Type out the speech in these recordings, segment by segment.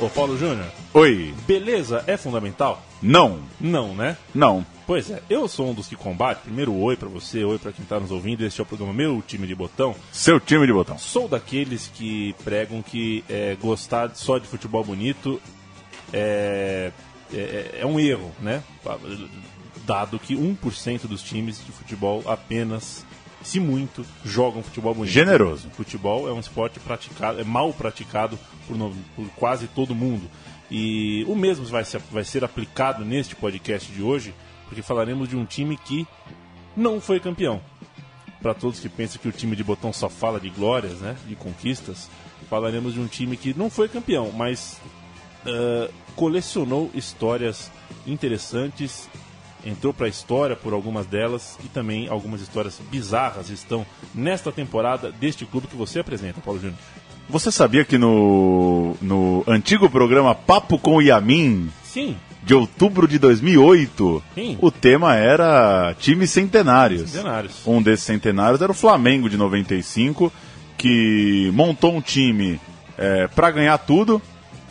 ô Paulo Júnior, Oi. beleza é fundamental? Não. Não, né? Não. Pois é, eu sou um dos que combate. Primeiro, oi pra você, oi pra quem tá nos ouvindo. Este é o programa Meu Time de Botão. Seu time de botão. Sou daqueles que pregam que é, gostar só de futebol bonito é, é, é um erro, né? Dado que 1% dos times de futebol apenas, se muito, jogam futebol bonito. Generoso. Futebol é um esporte praticado, é mal praticado por, por quase todo mundo. E o mesmo vai ser, vai ser aplicado neste podcast de hoje, porque falaremos de um time que não foi campeão. Para todos que pensam que o time de botão só fala de glórias, né, de conquistas, falaremos de um time que não foi campeão, mas ah, colecionou histórias interessantes, entrou para a história por algumas delas e também algumas histórias bizarras estão nesta temporada deste clube que você apresenta, Paulo Júnior. Você sabia que no, no antigo programa Papo com Yamin, Sim, de outubro de 2008, Sim. o tema era times centenários. Centenários. Um desses centenários era o Flamengo de 95, que montou um time para ganhar tudo,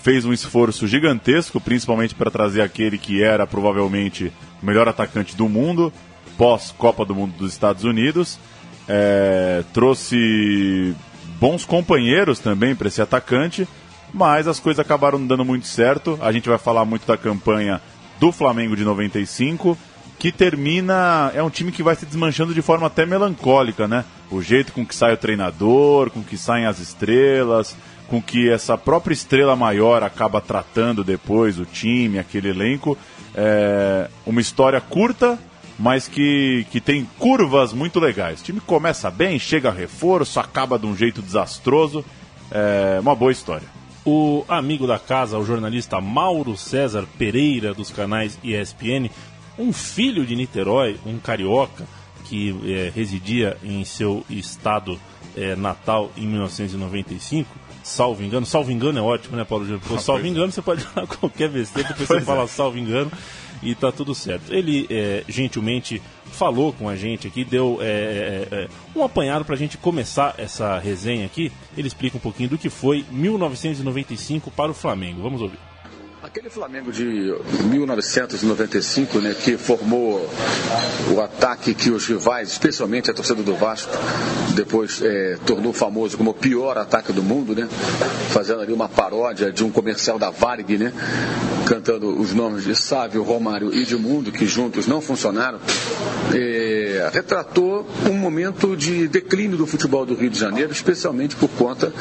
fez um esforço gigantesco, principalmente para trazer aquele que era provavelmente melhor atacante do mundo, pós Copa do Mundo dos Estados Unidos. É, trouxe bons companheiros também para esse atacante, mas as coisas acabaram dando muito certo. A gente vai falar muito da campanha do Flamengo de 95, que termina. É um time que vai se desmanchando de forma até melancólica, né? O jeito com que sai o treinador, com que saem as estrelas, com que essa própria estrela maior acaba tratando depois o time, aquele elenco. É uma história curta, mas que, que tem curvas muito legais. O time começa bem, chega a reforço, acaba de um jeito desastroso. É uma boa história. O amigo da casa, o jornalista Mauro César Pereira, dos canais ESPN, um filho de Niterói, um carioca, que eh, residia em seu estado eh, natal em 1995, salvo engano, salvo engano é ótimo, né, Paulo Júnior? Porque salvo engano você pode falar qualquer besteira, depois você é. fala salvo engano e tá tudo certo. Ele eh, gentilmente falou com a gente aqui, deu eh, eh, eh, um apanhado pra gente começar essa resenha aqui. Ele explica um pouquinho do que foi 1995 para o Flamengo. Vamos ouvir. Aquele Flamengo de 1995, né, que formou o ataque que os rivais, especialmente a torcida do Vasco, depois eh, tornou famoso como o pior ataque do mundo, né, fazendo ali uma paródia de um comercial da Varg, né, cantando os nomes de Sávio, Romário e Edmundo, que juntos não funcionaram, eh, retratou um momento de declínio do futebol do Rio de Janeiro, especialmente por conta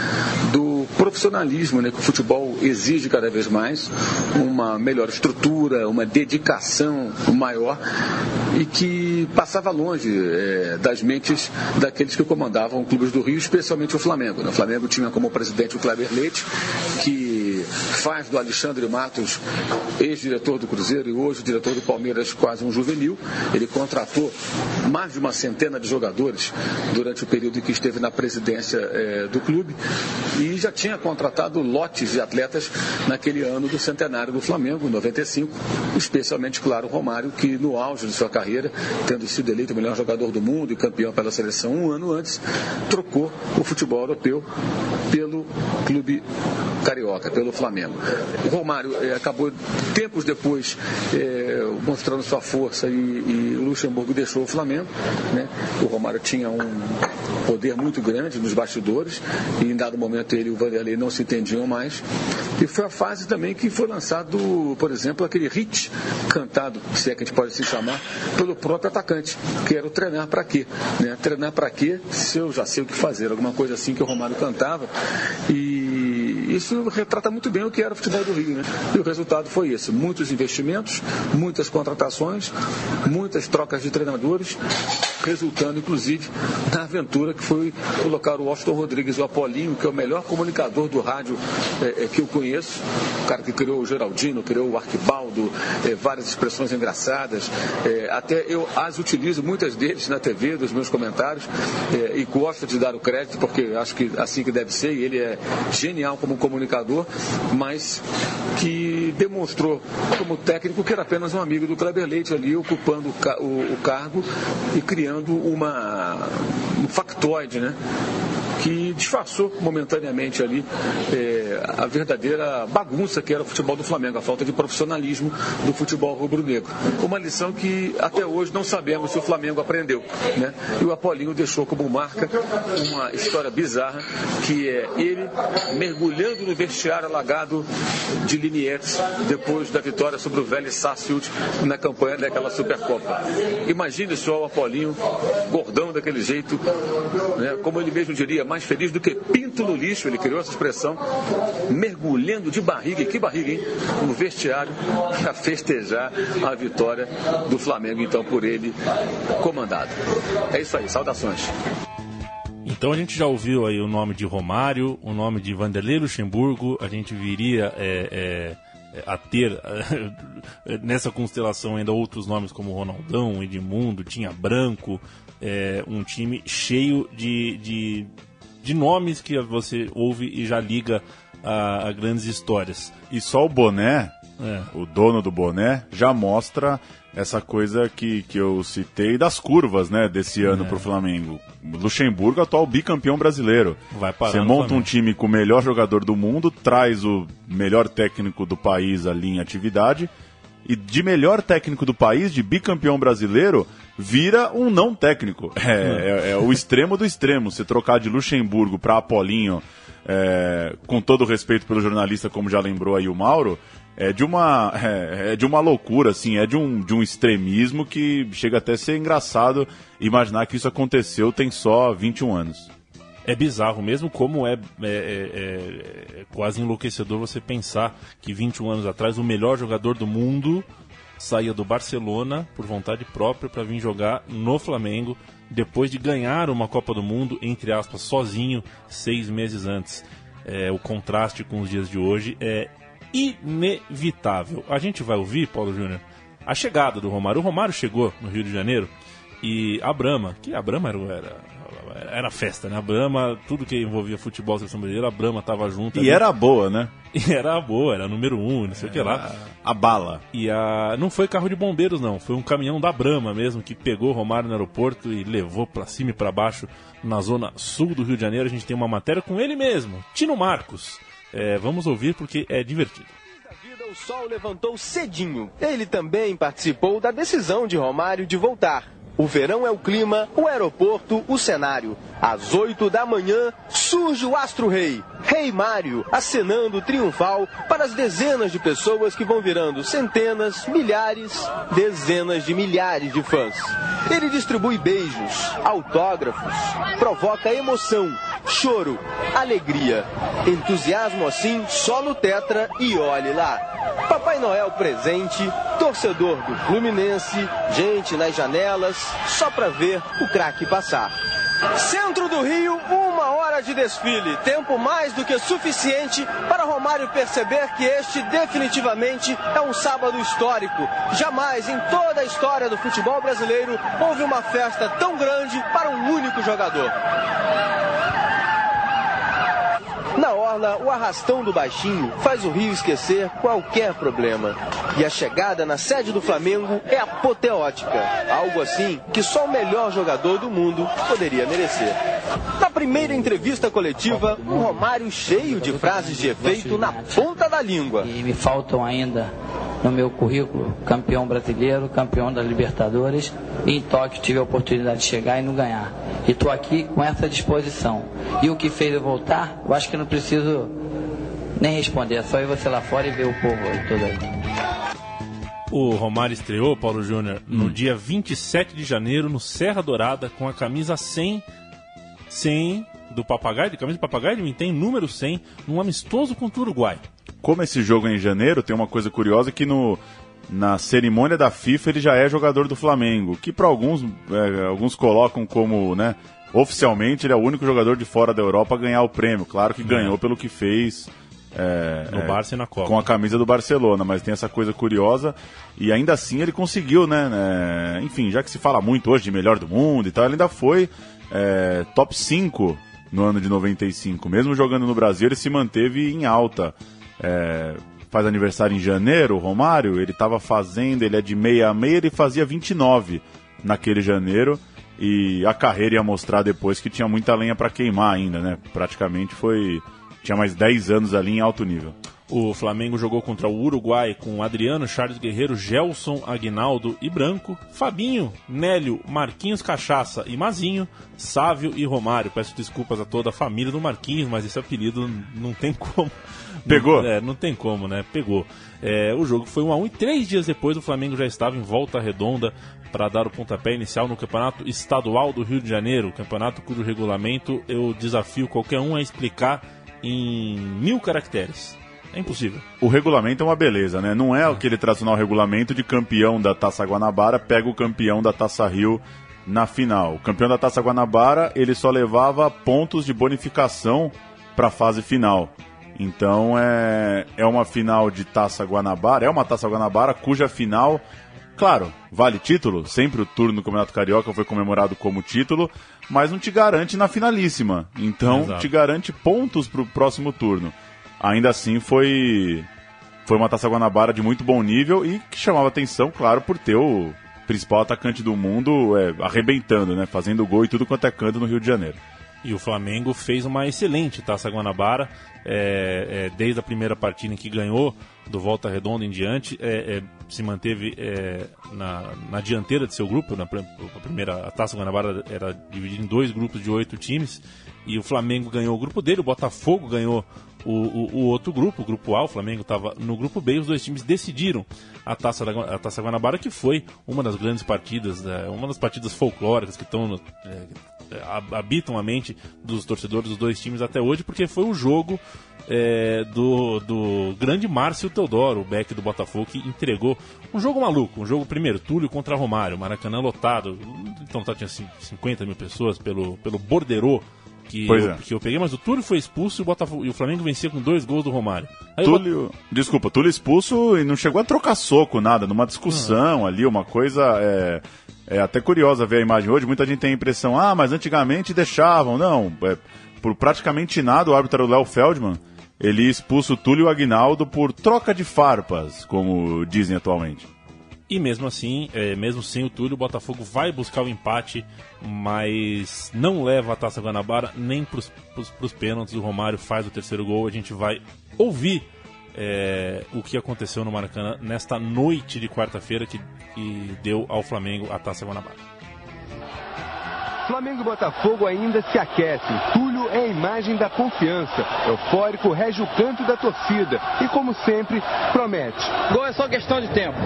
do profissionalismo né, que o futebol exige cada vez mais, uma melhor estrutura, uma dedicação maior e que passava longe eh, das mentes daqueles que comandavam clubes do Rio, especialmente o Flamengo. né? O Flamengo tinha como presidente o Kleber Leite, que faz do Alexandre Matos, ex-diretor do Cruzeiro e hoje diretor do Palmeiras, quase um juvenil. Ele contratou mais de uma centena de jogadores durante o período em que esteve na presidência eh, do clube e já tinha contratado lotes de atletas naquele ano do centenário do Flamengo, 95, especialmente, claro, Romário, que no auge de sua carreira, tendo sido eleito o melhor jogador do mundo e campeão pela seleção um ano antes, trocou o futebol europeu pelo clube carioca, pelo Flamengo. O Romário eh, acabou, tempos depois, eh, mostrando sua força e, e o Luxemburgo deixou o Flamengo. Né? O Romário tinha um poder muito grande nos bastidores e em dado momento ele e o Vanderlei não se entendiam mais. E foi a fase também que foi lançado, por exemplo, aquele hit cantado, se é que a gente pode se chamar, pelo próprio atacante, que era o treinar para quê? Né? Treinar para quê se eu já sei o que fazer? Alguma coisa assim que o Romário cantava. E isso retrata muito bem o que era o futebol do Rio. Né? E o resultado foi esse: muitos investimentos, muitas contratações, muitas trocas de treinadores resultando inclusive na aventura que foi colocar o Washington Rodrigues, o Apolinho, que é o melhor comunicador do rádio é, é, que eu conheço, o cara que criou o Geraldino, criou o Arquibaldo, é, várias expressões engraçadas, é, até eu as utilizo, muitas deles na TV, dos meus comentários, é, e gosto de dar o crédito, porque acho que assim que deve ser, e ele é genial como comunicador, mas que demonstrou como técnico que era apenas um amigo do Kleber Leite ali, ocupando o, o, cargo e criando uma, um factoide, né? Que disfarçou momentaneamente ali é, a verdadeira bagunça que era o futebol do Flamengo, a falta de profissionalismo do futebol rubro-negro. Uma lição que até hoje não sabemos se o Flamengo aprendeu. Né? E o Apolinho deixou como marca uma história bizarra, que é ele mergulhando no vestiário alagado de Linieres depois da vitória sobre o velho Sarsfield na campanha daquela Supercopa. Imagine só o Apolinho, gordão daquele jeito, né? como ele mesmo diria, mais feliz do que pinto no lixo, ele criou essa expressão, mergulhando de barriga, e que barriga, hein? No vestiário para festejar a vitória do Flamengo, então, por ele comandado. É isso aí, saudações. Então a gente já ouviu aí o nome de Romário, o nome de Vanderlei Luxemburgo, a gente viria é, é, a ter nessa constelação ainda outros nomes como Ronaldão, Edmundo, Tinha Branco, é, um time cheio de, de de nomes que você ouve e já liga a, a grandes histórias. E só o boné, é. o dono do boné, já mostra essa coisa que, que eu citei das curvas, né, desse ano é. pro Flamengo. Luxemburgo, atual bicampeão brasileiro. Vai parar Você monta um time com o melhor jogador do mundo, traz o melhor técnico do país ali em atividade, e de melhor técnico do país, de bicampeão brasileiro, vira um não técnico. É, é, é o extremo do extremo. Se trocar de Luxemburgo para Apolinho, é, com todo o respeito pelo jornalista, como já lembrou aí o Mauro, é de uma, é, é, de uma loucura, assim, é de um, de um extremismo que chega até a ser engraçado imaginar que isso aconteceu tem só 21 anos. É bizarro mesmo como é, é, é, é quase enlouquecedor você pensar que 21 anos atrás o melhor jogador do mundo saía do Barcelona por vontade própria para vir jogar no Flamengo depois de ganhar uma Copa do Mundo, entre aspas, sozinho, seis meses antes. É, o contraste com os dias de hoje é inevitável. A gente vai ouvir, Paulo Júnior, a chegada do Romário. O Romário chegou no Rio de Janeiro e a Brama, que a Brama era, era era festa, né? A Brahma, tudo que envolvia futebol, seleção brasileira, a Brahma tava junto. E ali. era boa, né? E era boa, era número um, não sei o que lá. A bala. E a não foi carro de bombeiros, não. Foi um caminhão da Brahma mesmo, que pegou o Romário no aeroporto e levou para cima e para baixo na zona sul do Rio de Janeiro. A gente tem uma matéria com ele mesmo, Tino Marcos. É, vamos ouvir porque é divertido o sol levantou cedinho. Ele também participou da decisão de Romário de voltar. O verão é o clima, o aeroporto, o cenário. Às 8 da manhã, surge o Astro Rei, Rei Mário, acenando triunfal para as dezenas de pessoas que vão virando centenas, milhares, dezenas de milhares de fãs. Ele distribui beijos, autógrafos, provoca emoção, choro, alegria. Entusiasmo assim só no Tetra e olhe lá. Papai Noel presente, torcedor do Fluminense, gente nas janelas, só para ver o craque passar. Centro do Rio, uma hora de desfile. Tempo mais do que suficiente para Romário perceber que este definitivamente é um sábado histórico. Jamais em toda a história do futebol brasileiro houve uma festa tão grande para um único jogador. Na orla, o arrastão do baixinho faz o Rio esquecer qualquer problema. E a chegada na sede do Flamengo é apoteótica. Algo assim que só o melhor jogador do mundo poderia merecer. Na primeira entrevista coletiva, o Romário cheio de frases de efeito na ponta da língua. E me faltam ainda no meu currículo campeão brasileiro, campeão da Libertadores. E em Tóquio tive a oportunidade de chegar e não ganhar. E estou aqui com essa disposição. E o que fez eu voltar, eu acho que não preciso nem responder. É só ir você lá fora e ver o povo aí todo aí. O Romário estreou, Paulo Júnior, no hum. dia 27 de janeiro, no Serra Dourada, com a camisa 100, 100 do Papagaio, de camisa de Papagaio, ele tem número 100, num amistoso contra o Uruguai como esse jogo é em janeiro, tem uma coisa curiosa que no na cerimônia da FIFA ele já é jogador do Flamengo, que para alguns, é, alguns colocam como, né, oficialmente ele é o único jogador de fora da Europa a ganhar o prêmio. Claro que ganhou pelo que fez é, No é, Barça e na Copa. com a camisa do Barcelona, mas tem essa coisa curiosa e ainda assim ele conseguiu, né, né, Enfim, já que se fala muito hoje de melhor do mundo e tal, ele ainda foi é, top 5 no ano de 95. Mesmo jogando no Brasil, ele se manteve em alta. É, faz aniversário em janeiro, o Romário, ele estava fazendo, ele é de meia a meia, ele fazia 29 naquele janeiro. E a carreira ia mostrar depois que tinha muita lenha para queimar ainda, né? Praticamente foi. Tinha mais 10 anos ali em alto nível. O Flamengo jogou contra o Uruguai com Adriano, Charles Guerreiro, Gelson, Aguinaldo e Branco, Fabinho, Nélio, Marquinhos Cachaça e Mazinho, Sávio e Romário. Peço desculpas a toda a família do Marquinhos, mas esse apelido não tem como. Pegou? Não, é, não tem como, né? Pegou. É, o jogo foi 1 a 1 e três dias depois o Flamengo já estava em volta redonda para dar o pontapé inicial no Campeonato Estadual do Rio de Janeiro, campeonato cujo regulamento eu desafio qualquer um a explicar em mil caracteres. É impossível. O regulamento é uma beleza, né? Não é aquele tradicional regulamento de campeão da Taça Guanabara pega o campeão da Taça Rio na final. O campeão da Taça Guanabara, ele só levava pontos de bonificação para a fase final. Então é, é uma final de Taça Guanabara, é uma Taça Guanabara cuja final, claro, vale título, sempre o turno do Campeonato Carioca foi comemorado como título, mas não te garante na finalíssima. Então Exato. te garante pontos para o próximo turno. Ainda assim foi foi uma Taça Guanabara de muito bom nível e que chamava atenção, claro, por ter o principal atacante do mundo é, arrebentando, né, fazendo gol e tudo quanto é canto no Rio de Janeiro. E o Flamengo fez uma excelente Taça Guanabara, é, é, desde a primeira partida em que ganhou, do Volta Redonda em diante, é, é, se manteve é, na, na dianteira de seu grupo. Na a primeira a Taça Guanabara era dividida em dois grupos de oito times, e o Flamengo ganhou o grupo dele, o Botafogo ganhou o, o- o outro grupo, o grupo A, o Flamengo estava no grupo B, os dois times decidiram a Taça, da, a Taça Guanabara, que foi uma das grandes partidas, né, uma das partidas folclóricas que estão é, é, habitam a mente dos torcedores dos dois times até hoje, porque foi o jogo é, do, do grande Márcio Teodoro, o back do Botafogo, que entregou um jogo maluco, um jogo primeiro, Túlio contra Romário, Maracanã lotado, então tá, tinha cin- 50 mil pessoas pelo, pelo Borderô, que, Pois eu, é. que eu peguei, mas o Túlio foi expulso e o, Botafogo, e o Flamengo vencia com dois gols do Romário. Aí Túlio, desculpa, Túlio expulso e não chegou a trocar soco, nada, numa discussão ali, uma coisa é, é até curiosa ver a imagem hoje. Muita gente tem a impressão, ah, mas antigamente deixavam. Não, é, por praticamente nada, o árbitro era o Léo Feldman. Ele expulsa o Túlio e o Aguinaldo por troca de farpas, como dizem atualmente. E mesmo assim, é, mesmo sem o Túlio, o Botafogo vai buscar o empate, mas não leva a Taça Guanabara nem para os pênaltis. O Romário faz o terceiro gol. A gente vai ouvir é, o que aconteceu no Maracanã nesta noite de quarta-feira que, que deu ao Flamengo a Taça Guanabara. Flamengo e Botafogo ainda se aquecem. Túlio é a imagem da confiança. Eufórico rege o canto da torcida e, como sempre, promete. Gol é só questão de tempo.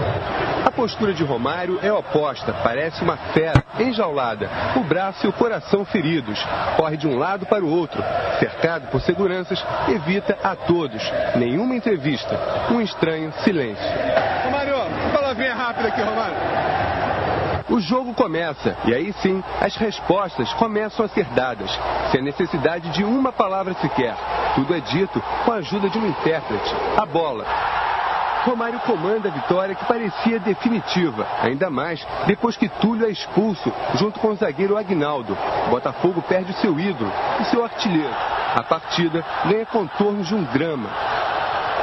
A postura de Romário é oposta, parece uma fera enjaulada, o braço e o coração feridos. Corre de um lado para o outro, cercado por seguranças, evita a todos. Nenhuma entrevista, um estranho silêncio. Romário, palavrinha rápida aqui, Romário. O jogo começa e aí sim as respostas começam a ser dadas, sem necessidade de uma palavra sequer. Tudo é dito com a ajuda de um intérprete. A bola. Romário comanda a vitória que parecia definitiva, ainda mais depois que Túlio é expulso junto com o zagueiro Agnaldo. Botafogo perde o seu ídolo e seu artilheiro. A partida ganha contornos de um drama.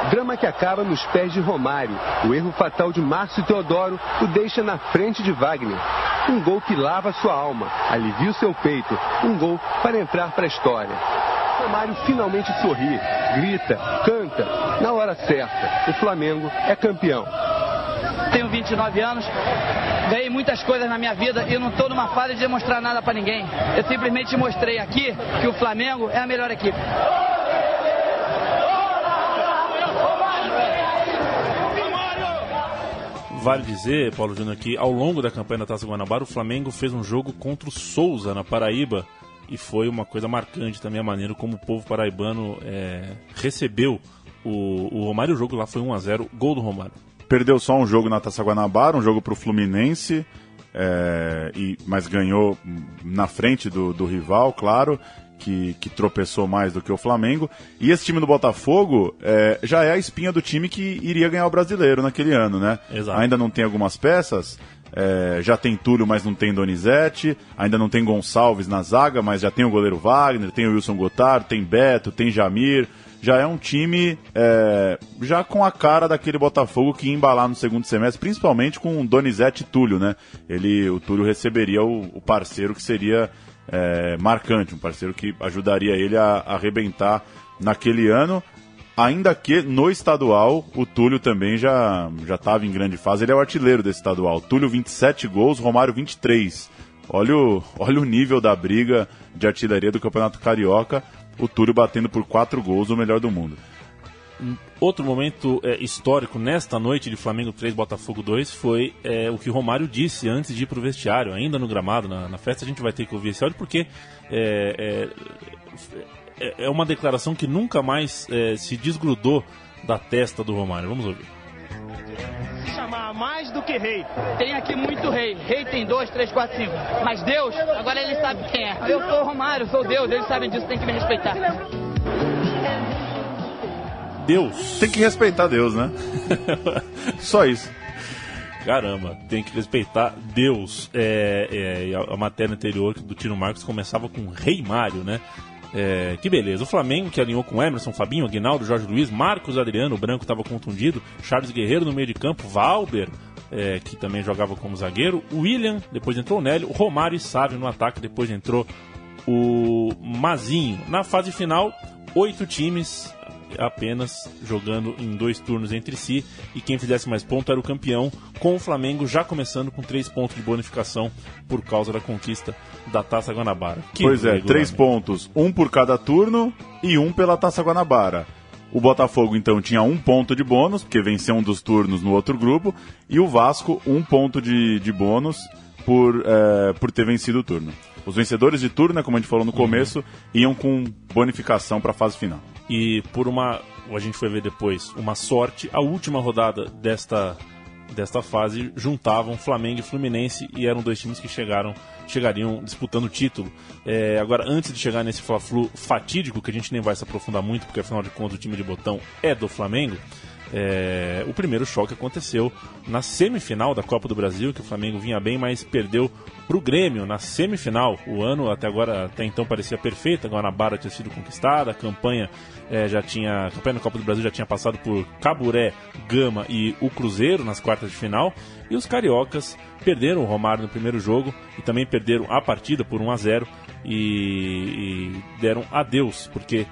Drama que acaba nos pés de Romário. O erro fatal de Márcio Teodoro o deixa na frente de Wagner. Um gol que lava sua alma, alivia o seu peito. Um gol para entrar para a história. Romário finalmente sorri, grita, canta. Na hora certa, o Flamengo é campeão. Tenho 29 anos, ganhei muitas coisas na minha vida e não estou numa fase de demonstrar nada para ninguém. Eu simplesmente mostrei aqui que o Flamengo é a melhor equipe. Vale dizer, Paulo Júnior, que ao longo da campanha da Taça Guanabara, o Flamengo fez um jogo contra o Souza, na Paraíba, e foi uma coisa marcante também a maneira como o povo paraibano é, recebeu o, o Romário. O jogo lá foi 1 a 0 gol do Romário. perdeu só um jogo na Taça Guanabara, um jogo para o Fluminense, é, e, mas ganhou na frente do, do rival, claro, que, que, tropeçou mais do que o Flamengo. E esse time do Botafogo é, já é a espinha do time que iria ganhar o brasileiro naquele ano, né? Exato. Ainda não tem algumas peças. É, já tem Túlio, mas não tem Donizete. Ainda não tem Gonçalves na zaga, mas já tem o goleiro Wagner, tem o Wilson Gotardo, tem Beto, tem Jamir. Já é um time é, já com a cara daquele Botafogo que ia embalar no segundo semestre, principalmente com Donizete e Túlio, né? Ele, o Túlio receberia o, o parceiro que seria é, marcante, um parceiro que ajudaria ele a, a arrebentar naquele ano. Ainda que no estadual, o Túlio também já estava em grande fase. Ele é o artilheiro desse estadual. Túlio 27 gols, Romário 23. Olha o, olha o nível da briga de artilharia do Campeonato Carioca. O Túlio batendo por 4 gols, o melhor do mundo. Outro momento é, histórico nesta noite de Flamengo 3, Botafogo 2 foi é, o que o Romário disse antes de ir para o vestiário, ainda no gramado, na, na, festa. A gente vai ter que ouvir esse áudio porque é, é, é uma declaração que nunca mais é, se desgrudou da testa do Romário. Vamos ouvir. Chamar mais do que rei. Tem aqui muito rei. Rei tem dois, três, quatro, cinco. Mas Deus, agora ele sabe quem é. Eu sou o Romário, sou Deus, eles sabem disso, tem que me respeitar. Deus. Tem que respeitar Deus, né? Só isso. Caramba, tem que respeitar Deus. É, é, a, a matéria anterior do Tino Marcos começava com Rei Mário, né? É, que beleza. O Flamengo que alinhou com Emerson, Fabinho, Aguinaldo, Jorge Luiz, Marcos Adriano, o Branco estava contundido, Charles Guerreiro no meio de campo, Valber, é, que também jogava como zagueiro, William, depois entrou o Nélio, Romário e Sávio no ataque, depois entrou o Mazinho. Na fase final, oito times apenas jogando em dois turnos entre si e quem fizesse mais ponto era o campeão, com o Flamengo já começando com três pontos de bonificação por causa da conquista da Taça Guanabara. Que pois é, três pontos, um por cada turno e um pela Taça Guanabara. O Botafogo então tinha um ponto de bônus, porque venceu um dos turnos no outro grupo, e o Vasco um ponto de, de bônus por, é, por ter vencido o turno. Os vencedores de turno, né, como a gente falou no começo, uhum. iam com bonificação para a fase final e por uma, a gente foi ver depois, uma sorte, a última rodada desta desta fase juntavam Flamengo e Fluminense e eram dois times que chegaram chegariam disputando o título. É, agora, antes de chegar nesse Fla-Flu fatídico, que a gente nem vai se aprofundar muito, porque afinal de contas o time de botão é do Flamengo, é, o primeiro choque aconteceu na semifinal da Copa do Brasil, que o Flamengo vinha bem, mas perdeu para o Grêmio na semifinal. O ano até agora, até então parecia perfeito, a Guanabara tinha sido conquistada, a campanha é, já tinha, a campanha da Copa do Brasil já tinha passado por Caburé, Gama e o Cruzeiro nas quartas de final, e os cariocas perderam o Romário no primeiro jogo e também perderam a partida por 1 a 0 e, e deram adeus, porque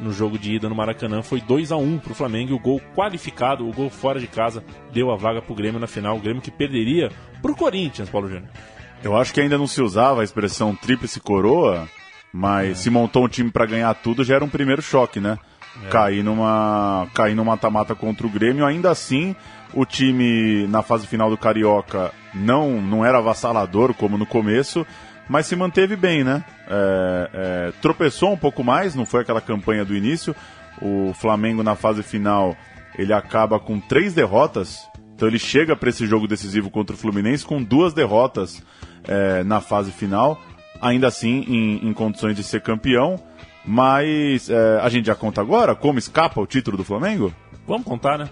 no jogo de ida no Maracanã foi 2 a 1 para o Flamengo e o gol qualificado, o gol fora de casa, deu a vaga para o Grêmio na final. O Grêmio que perderia para o Corinthians, Paulo Júnior. Eu acho que ainda não se usava a expressão tríplice coroa, mas é. se montou um time para ganhar tudo já era um primeiro choque, né? É. Cair numa cair no mata-mata contra o Grêmio, ainda assim o time na fase final do Carioca não não era avassalador como no começo, mas se manteve bem, né? É, é, tropeçou um pouco mais, não foi aquela campanha do início. O Flamengo na fase final ele acaba com três derrotas, então ele chega para esse jogo decisivo contra o Fluminense com duas derrotas é, na fase final, ainda assim em, em, condições de ser campeão. Mas é, a gente já conta agora como escapa o título do Flamengo? Vamos contar, né?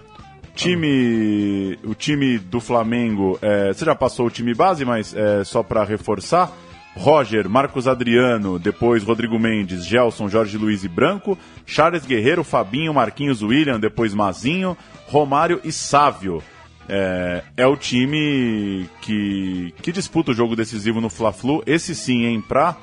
Time, o time do Flamengo, é, você já passou o time base, mas é, só para reforçar, Roger, Marcos Adriano, depois Rodrigo Mendes, Gelson, Jorge Luiz e Branco, Charles Guerreiro, Fabinho, Marquinhos William, depois Mazinho, Romário e Sávio. É, é o time que, que disputa o jogo decisivo no Fla-Flu. Esse sim, hein, para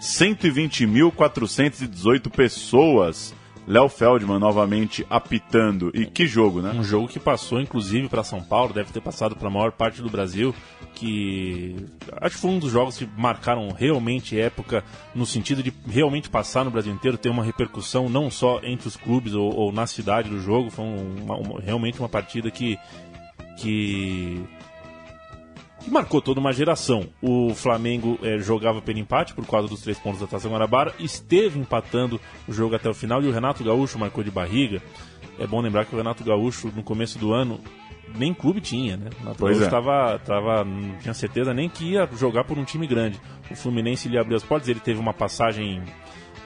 120.418 pessoas. Léo Feldman novamente apitando. E que jogo, né? Um jogo que passou, inclusive, para São Paulo, deve ter passado para a maior parte do Brasil. Que acho que foi um dos jogos que marcaram realmente época, no sentido de realmente passar no Brasil inteiro, ter uma repercussão não só entre os clubes ou, ou na cidade do jogo. Foi uma, uma, realmente uma partida que, que que marcou toda uma geração. O Flamengo é, jogava pelo empate por causa dos três pontos da Taça Guanabara, esteve empatando o jogo até o final e o Renato Gaúcho marcou de barriga. É bom lembrar que o Renato Gaúcho, no começo do ano, nem clube tinha, né? O Gaúcho é. tava, tava, não tinha certeza nem que ia jogar por um time grande. O Fluminense lhe abriu as portas, ele teve uma passagem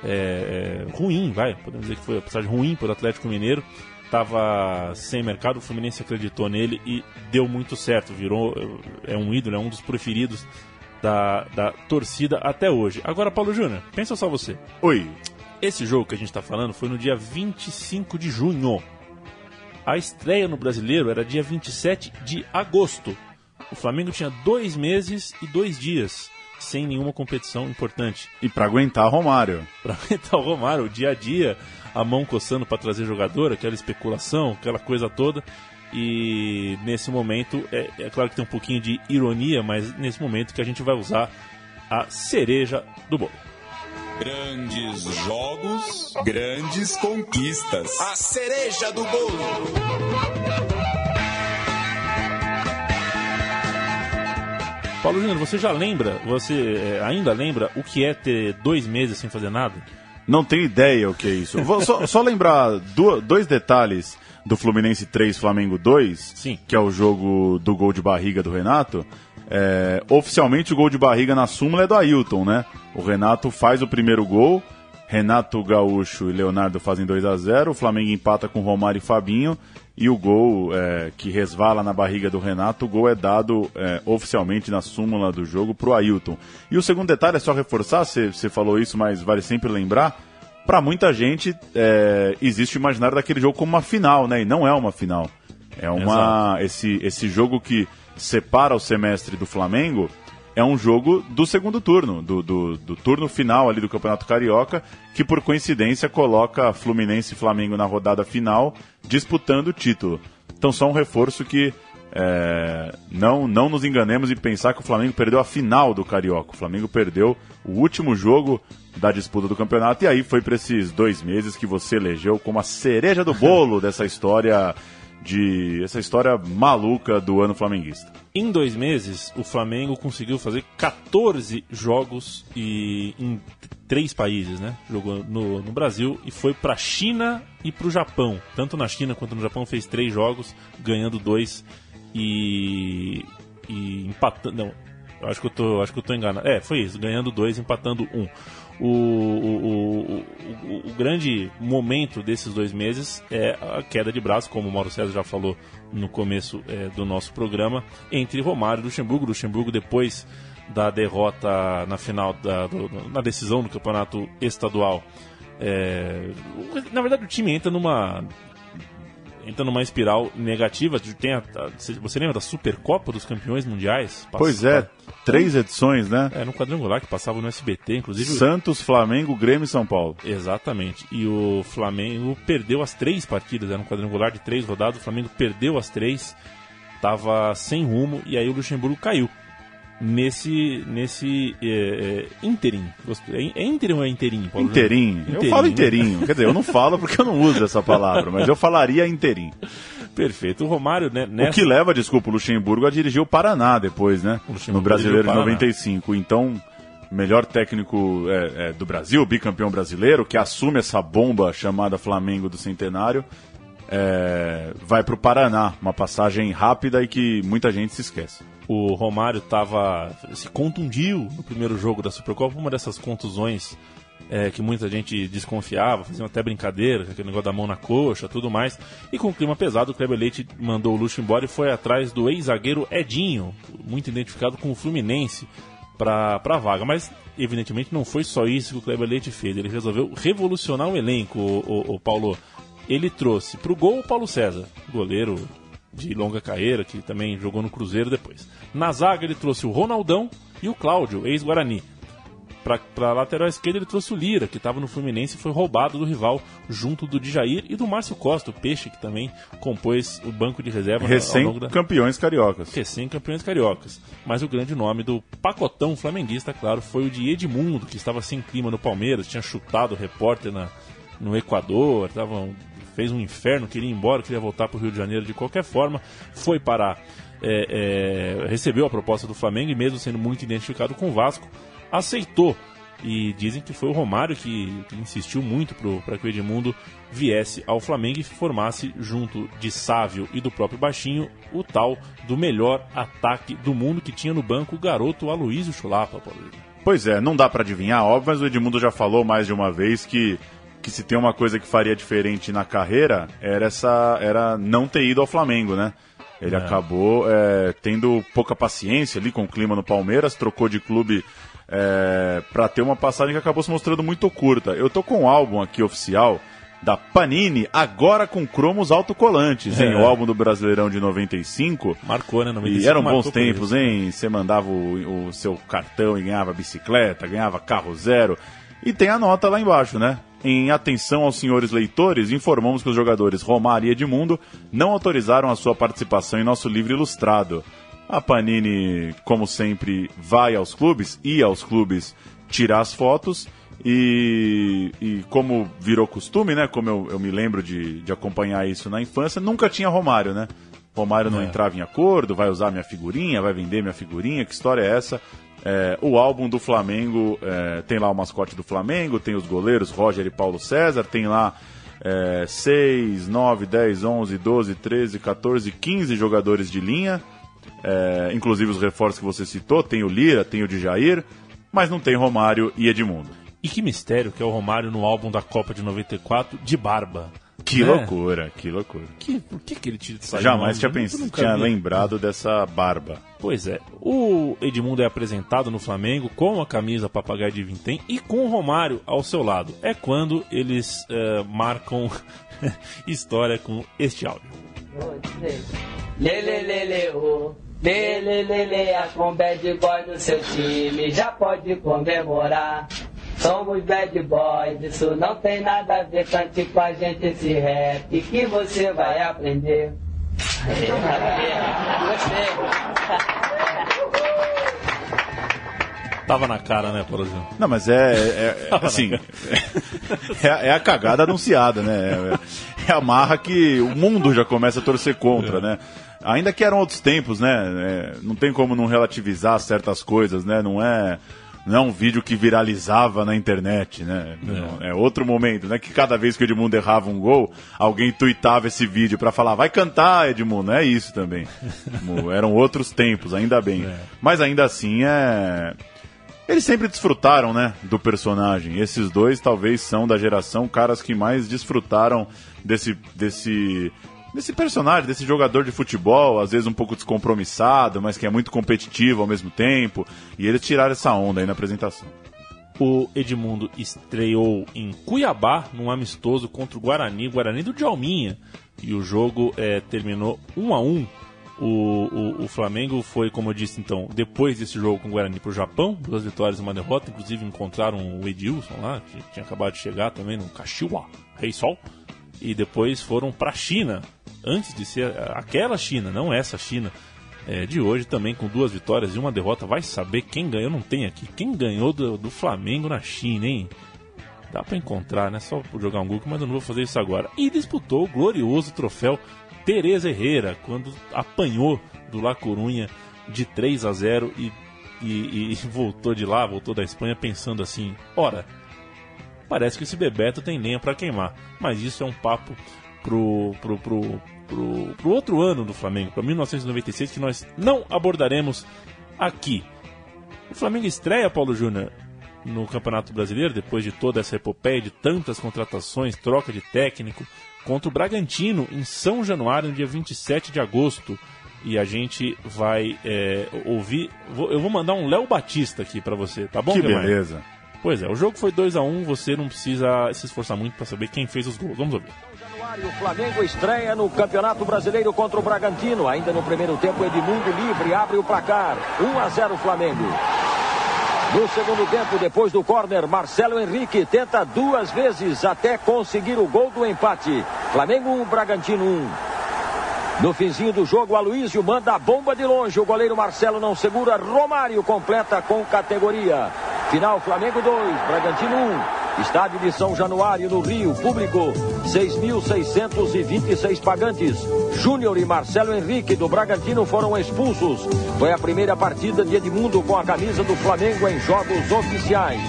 é, ruim, vai, podemos dizer que foi uma passagem ruim para o Atlético Mineiro. Tava sem mercado, o Fluminense acreditou nele e deu muito certo. Virou, é um ídolo, é um dos preferidos da, da torcida até hoje. Agora, Paulo Júnior, pensa só você. Oi. Esse jogo que a gente está falando foi no dia 25 de junho. A estreia no brasileiro era dia 27 de agosto. O Flamengo tinha dois meses e dois dias sem nenhuma competição importante. E pra aguentar Romário. Para aguentar o Romário, o dia a dia, a mão coçando para trazer jogador, aquela especulação, aquela coisa toda. E nesse momento, é, é claro que tem um pouquinho de ironia, mas nesse momento que a gente vai usar a cereja do bolo. Grandes jogos, grandes conquistas. A cereja do bolo. Paulo Júnior, você já lembra, você é, ainda lembra o que é ter dois meses sem fazer nada? Não tenho ideia o que é isso. Vou só, só lembrar do- dois detalhes do Fluminense 3, Flamengo 2, Sim. que é o jogo do gol de barriga do Renato. É, oficialmente o gol de barriga na súmula é do Ailton, né? O Renato faz o primeiro gol, Renato Gaúcho e Leonardo fazem 2 a 0 o Flamengo empata com Romário e Fabinho, e o gol é, que resvala na barriga do Renato, o gol é dado é, oficialmente na súmula do jogo pro Ailton. E o segundo detalhe é só reforçar, você você falou isso, mas vale sempre lembrar, para muita gente é, existe o imaginário daquele jogo como uma final, né? E não é uma final. É uma esse esse jogo que separa o semestre do Flamengo é um jogo do segundo turno, do, do, do turno final ali do Campeonato Carioca, que por coincidência coloca Fluminense e Flamengo na rodada final disputando o título. Então só um reforço que é, não, não nos enganemos e pensar que o Flamengo perdeu a final do Carioca. O Flamengo perdeu o último jogo da disputa do campeonato e aí foi para esses dois meses que você elegeu como a cereja do bolo dessa história de essa história maluca do ano flamenguista. Em dois meses, o Flamengo conseguiu fazer 14 jogos e em três países, né? Jogou no, no Brasil e foi para China e para o Japão. Tanto na China quanto no Japão fez três jogos, ganhando dois e, e empatando. Não, acho que eu tô, acho que eu tô enganado. É, foi isso, ganhando dois, empatando um. O, o, o, o, grande momento desses dois meses é a queda de braço, como o Mauro César já falou no começo é, do nosso programa, entre Romário e Luxemburgo. Luxemburgo, depois da derrota na final, da, do- na decisão do campeonato estadual. é, na verdade, o time entra numa entra numa espiral negativa. Tem a- a- você lembra da Supercopa dos Campeões Mundiais? Pois é, três edições, né? É, no quadrangular que passava no SBT, inclusive. Santos, Flamengo, Grêmio e São Paulo. Exatamente. E o Flamengo perdeu as três partidas, era um quadrangular de três rodadas, o Flamengo perdeu as três, tava sem rumo, e aí o Luxemburgo caiu. Nesse, nesse é, é, interim. É, é interim ou é inteirinho, Paulo? Inteirinho. Eu falo inteirinho. Quer dizer, eu não falo porque eu não uso essa palavra, mas eu falaria inteirinho. Perfeito. O Romário, né, O nessa... que leva, desculpa, o Luxemburgo a dirigir o Paraná depois, né? O No Brasileiro de dirigiu o Paraná. 95. Então, melhor técnico é, é, do Brasil, bicampeão brasileiro, que assume essa bomba chamada Flamengo do Centenário, é, vai para o Paraná. Uma passagem rápida e que muita gente se esquece. O Romário tava se contundiu no primeiro jogo da Supercopa, uma dessas contusões é, que muita gente desconfiava, faziam até brincadeira, aquele negócio da mão na coxa, tudo mais. E com o clima pesado, o Kleber Leite mandou o Luxo embora e foi atrás do ex-zagueiro Edinho, muito identificado com o Fluminense, para a vaga. Mas, evidentemente, não foi só isso que o Kleber Leite fez. Ele resolveu revolucionar o elenco, o, o- o Paulo. Ele trouxe para o gol o Paulo César, goleiro de longa carreira, que também jogou no Cruzeiro depois. Na zaga ele trouxe o Ronaldão e o Cláudio, ex-Guarani. Pra, pra lateral esquerda ele trouxe o Lira, que estava no Fluminense e foi roubado do rival, junto do Djair e do Márcio Costa, o Peixe, que também compôs o banco de reserva longo da... Recém-campeões cariocas. Recém-campeões cariocas. Mas o grande nome do pacotão flamenguista, claro, foi o de Edmundo, que estava sem clima no Palmeiras, tinha chutado o repórter na, no Equador, tava, um- fez um inferno, queria ir embora, queria voltar para o Rio de Janeiro de qualquer forma, foi parar, é, é, recebeu a proposta do Flamengo e mesmo sendo muito identificado com o Vasco, aceitou E dizem que foi o Romário que, que insistiu muito para que o Edmundo viesse ao Flamengo e formasse, junto de Sávio e do próprio Baixinho, o tal do melhor ataque do mundo que tinha no banco o garoto Aloysio Chulapa. Pois é, não dá para adivinhar, óbvio, mas o Edmundo já falou mais de uma vez que que se tem uma coisa que faria diferente na carreira era essa era não ter ido ao Flamengo, né? Ele é. acabou é, tendo pouca paciência ali com o clima no Palmeiras, trocou de clube é, para ter uma passagem que acabou se mostrando muito curta. Eu tô com um álbum aqui oficial da Panini, agora com cromos autocolantes, hein? É. O álbum do Brasileirão de 95. Marcou, né? 95 e eram bons tempos, hein? Você mandava o, o, seu cartão e ganhava bicicleta, ganhava carro zero. E tem a nota lá embaixo, né? Em atenção aos senhores leitores, informamos que os jogadores Romário e Edmundo não autorizaram a sua participação em nosso livro ilustrado. A Panini, como sempre, vai aos clubes, ia aos clubes tirar as fotos e, e como virou costume, né? Como eu, eu me lembro de, de, acompanhar isso na infância, nunca tinha Romário, né? Romário não é. entrava em acordo, vai usar minha figurinha, vai vender minha figurinha, que história é essa? É, o álbum do Flamengo é, tem lá o mascote do Flamengo, tem os goleiros Roger e Paulo César, tem lá é, 6, 9, 10, 11, 12, 13, 14, 15 jogadores de linha, é, inclusive os reforços que você citou, tem o Lira, tem o Djair, mas não tem Romário e Edmundo. E que mistério que é o Romário no álbum da Copa de 94 de barba. Que né? loucura, que loucura. Que, por que, que ele tira essa Jamais tinha, pensado, tinha lembrado dessa barba. Pois é. O Edmundo é apresentado no Flamengo com a camisa papagaio de vintém e com o Romário ao seu lado. É quando eles uh, marcam história com este áudio. Oh. Lê, lê, a com bad boy do seu time já pode comemorar. Somos bad boys, isso não tem nada a ver, cante com a gente esse rap que você vai aprender. Gostei. Tava na cara, né, Paulo Júnior? Não, mas é, é, é assim, é, é, a cagada anunciada, né? É, a marra que o mundo já começa a torcer contra, né? Ainda que eram outros tempos, né? É, não tem como não relativizar certas coisas, né? Não é não é um vídeo que viralizava na internet, né? É. é. outro momento, né? Que cada vez que o Edmundo errava um gol, alguém tuitava esse vídeo para falar, vai cantar, Edmundo. É isso também. Eram outros tempos, ainda bem. É. Mas ainda assim é. Eles sempre desfrutaram, né, do personagem. Esses dois talvez são da geração caras que mais desfrutaram desse, desse desse personagem, desse jogador de futebol, às vezes um pouco descompromissado, mas que é muito competitivo ao mesmo tempo. E eles tiraram essa onda aí na apresentação. O Edmundo estreou em Cuiabá, num amistoso contra o Guarani, Guarani do Djalminha. E o jogo é, terminou 1 a 1 o, o, o, Flamengo foi, como eu disse, então, depois desse jogo com o Guarani para o Japão, duas vitórias e uma derrota. Inclusive encontraram o Edilson lá, que tinha acabado de chegar também no Kashiwa, Rei Sol. E depois foram para a China, antes de ser aquela China, não essa China é, de hoje, também com duas vitórias e uma derrota. Vai saber quem ganhou, não tem aqui. Quem ganhou do, do Flamengo na China, hein? Dá para encontrar, né? Só por jogar um Google, mas eu não vou fazer isso agora. E disputou o glorioso troféu Tereza Herrera, quando apanhou do La Corunha de 3 a 0 e, e, e voltou de lá, voltou da Espanha pensando assim: ora, parece que esse Bebeto tem lenha para queimar. Mas isso é um papo pro, pro, pro, pro, pro outro ano do Flamengo, para 1996, que nós não abordaremos aqui. O Flamengo estreia, Paulo Júnior, no Campeonato Brasileiro, depois de toda essa epopeia de tantas contratações, troca de técnico, contra o Bragantino em São Januário, no dia 27 de agosto. E a gente vai é, ouvir. eu vou mandar um Léo Batista aqui para você, tá bom, Que beleza. Pois é, o jogo foi 2 a 1 um, você não precisa se esforçar muito para saber quem fez os gols. Vamos ouvir. O Flamengo estreia no Campeonato Brasileiro contra o Bragantino. Ainda no primeiro tempo, Edmundo livre abre o placar. 1 a 0 Flamengo. No segundo tempo, depois do corner, Marcelo Henrique tenta duas vezes até conseguir o gol do empate. Flamengo 1, Bragantino 1. No finzinho do jogo, Aloysio manda a bomba de longe. O goleiro Marcelo não segura. Romário completa com categoria. Final Flamengo 2, Bragantino 1. Estádio de São Januário, no Rio, público 6.626 pagantes. Júnior e Marcelo Henrique do Bragantino foram expulsos. Foi a primeira partida de Edmundo com a camisa do Flamengo em jogos oficiais.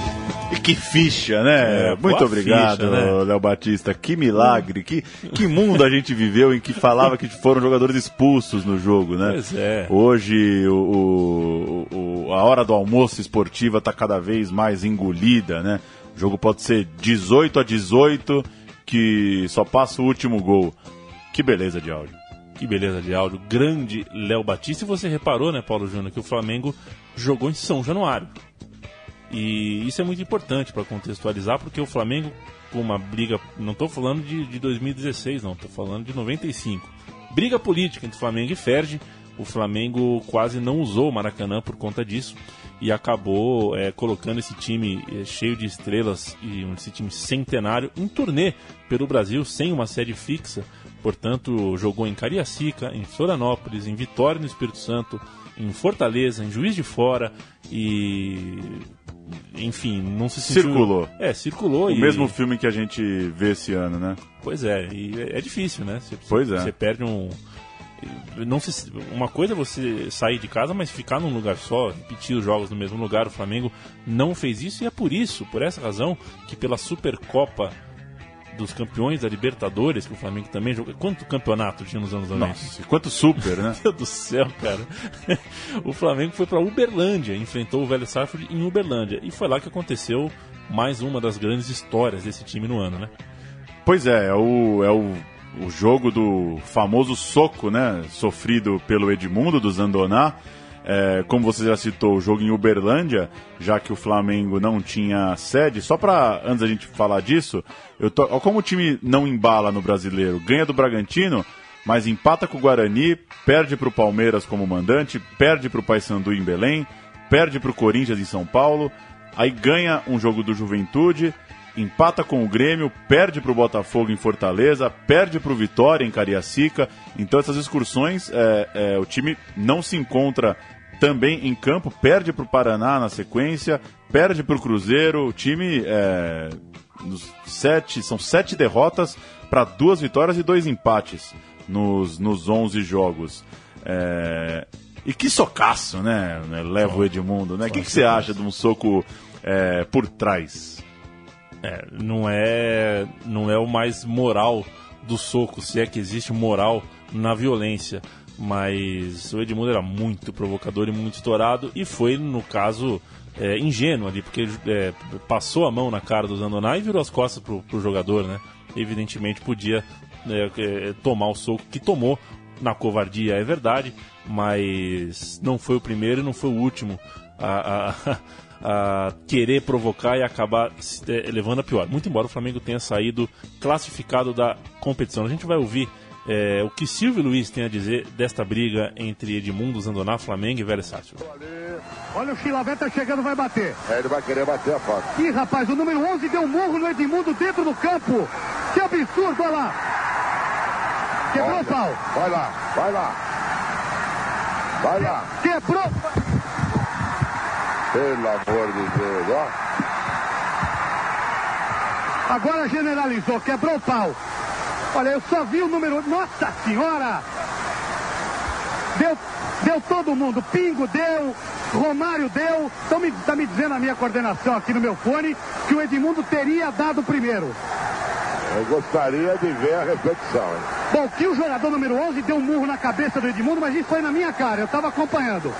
E que ficha, né? É, Muito obrigado, ficha, né? Léo Batista. Que milagre, que, que mundo a gente viveu em que falava que foram jogadores expulsos no jogo, né? Pois é. Hoje o, o- o- a hora do almoço esportiva está cada vez mais engolida, né? O jogo pode ser 18 a 18, que só passa o último gol. Que beleza de áudio. Que beleza de áudio. Grande Léo Batista. E você reparou, né, Paulo Júnior, que o Flamengo jogou em São Januário. E isso é muito importante para contextualizar, porque o Flamengo, com uma briga. Não estou falando de, de 2016, não, estou falando de 95. Briga política entre Flamengo e Ferdi. O Flamengo quase não usou o Maracanã por conta disso e acabou é, colocando esse time é, cheio de estrelas e esse time centenário em turnê pelo Brasil sem uma sede fixa. Portanto, jogou em Cariacica, em Florianópolis, em Vitória no Espírito Santo, em Fortaleza, em Juiz de Fora e enfim, não se sentiu... Circulou. É, circulou O e mesmo filme que a gente vê esse ano, né? Pois é, e é é difícil, né? Você, Pois é. Você perde um. Não se, uma coisa é você sair de casa, mas ficar num lugar só, repetir os jogos no mesmo lugar. O Flamengo não fez isso e é por isso, por essa razão, que pela Supercopa dos Campeões da Libertadores, que o Flamengo também jogou. Quanto campeonato tinha nos anos 90? Nossa, quanto super, né? Meu Deus do céu, cara. o Flamengo foi para Uberlândia, enfrentou o Velho Sarsfield em Uberlândia. E foi lá que aconteceu mais uma das grandes histórias desse time no ano, né? Pois é, é o, é o, o jogo do famoso soco, né? Sofrido pelo Edmundo do Zandoná. É, como você já citou, o jogo em Uberlândia, já que o Flamengo não tinha sede. Só para antes da gente falar disso, eu tô, ó, como o time não embala no brasileiro, ganha do Bragantino, mas empata com o Guarani, perde para o Palmeiras como mandante, perde para o Paysandu em Belém, perde para o Corinthians em São Paulo, aí ganha um jogo do Juventude, empata com o Grêmio, perde para o Botafogo em Fortaleza, perde para o Vitória em Cariacica. Então essas excursões, é, é, o time não se encontra também em campo, perde para o Paraná na sequência, perde para o Cruzeiro. O time é, nos sete, são sete derrotas para duas vitórias e dois empates nos, nos 11 jogos. É, e que socaço, né? né, Leva o Edmundo, né? O que, que você acha de um soco é, por trás? É, não é não é o mais moral do soco, se é que existe moral na violência. Mas o Edmundo era muito provocador e muito estourado e foi, no caso, é, ingênuo ali, porque é, passou a mão na cara do Zandoná e virou as costas pro, pro jogador, né? Evidentemente podia é, é, tomar o soco que tomou na covardia, é verdade, mas não foi o primeiro e não foi o último a, a, a querer provocar e acabar se- eh, levando a pior. Muito embora o Flamengo tenha saído classificado da competição. A gente vai ouvir eh, o que Silvio Luiz tem a dizer desta briga entre Edmundo, Zandoná, Flamengo e Velho Sarsfield. Olha o Chilaveta chegando, vai bater. É, ele vai querer bater a faca. Ih, rapaz, o número 11 deu um murro no Edmundo dentro do campo. Que absurdo, olha lá. Quebrou Olha, o pau. Vai lá, vai lá. Vai lá. Quebrou. Pelo amor de Deus, ó. Agora generalizou, quebrou o pau. Olha, eu só vi o número. Nossa Senhora! Deu, deu todo mundo. Pingo deu, Romário deu. Estão me, tá me dizendo a minha coordenação aqui no meu fone que o Edmundo teria dado primeiro. Eu gostaria de ver a repetição, hein? Bom, que o jogador número 11 deu um murro na cabeça do Edmundo, mas isso foi na minha cara, eu estava acompanhando.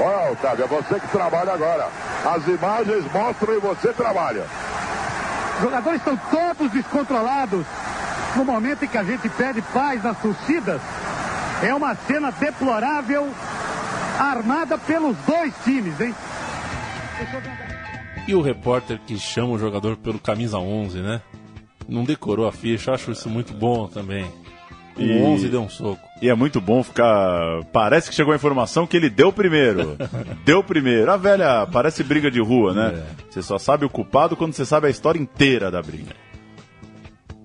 Olha, Otávio, é você que trabalha agora. As imagens mostram e você trabalha. Os jogadores estão todos descontrolados. No momento em que a gente pede paz nas torcidas, é uma cena deplorável, armada pelos dois times, hein? E o repórter que chama o jogador pelo camisa 11, né? Não decorou a ficha, eu acho isso muito bom também. O E- 11 deu um soco. E é muito bom ficar. Parece que chegou a informação que ele deu primeiro. deu primeiro. A velha parece briga de rua, né? Você só sabe o culpado quando você sabe a história inteira da briga.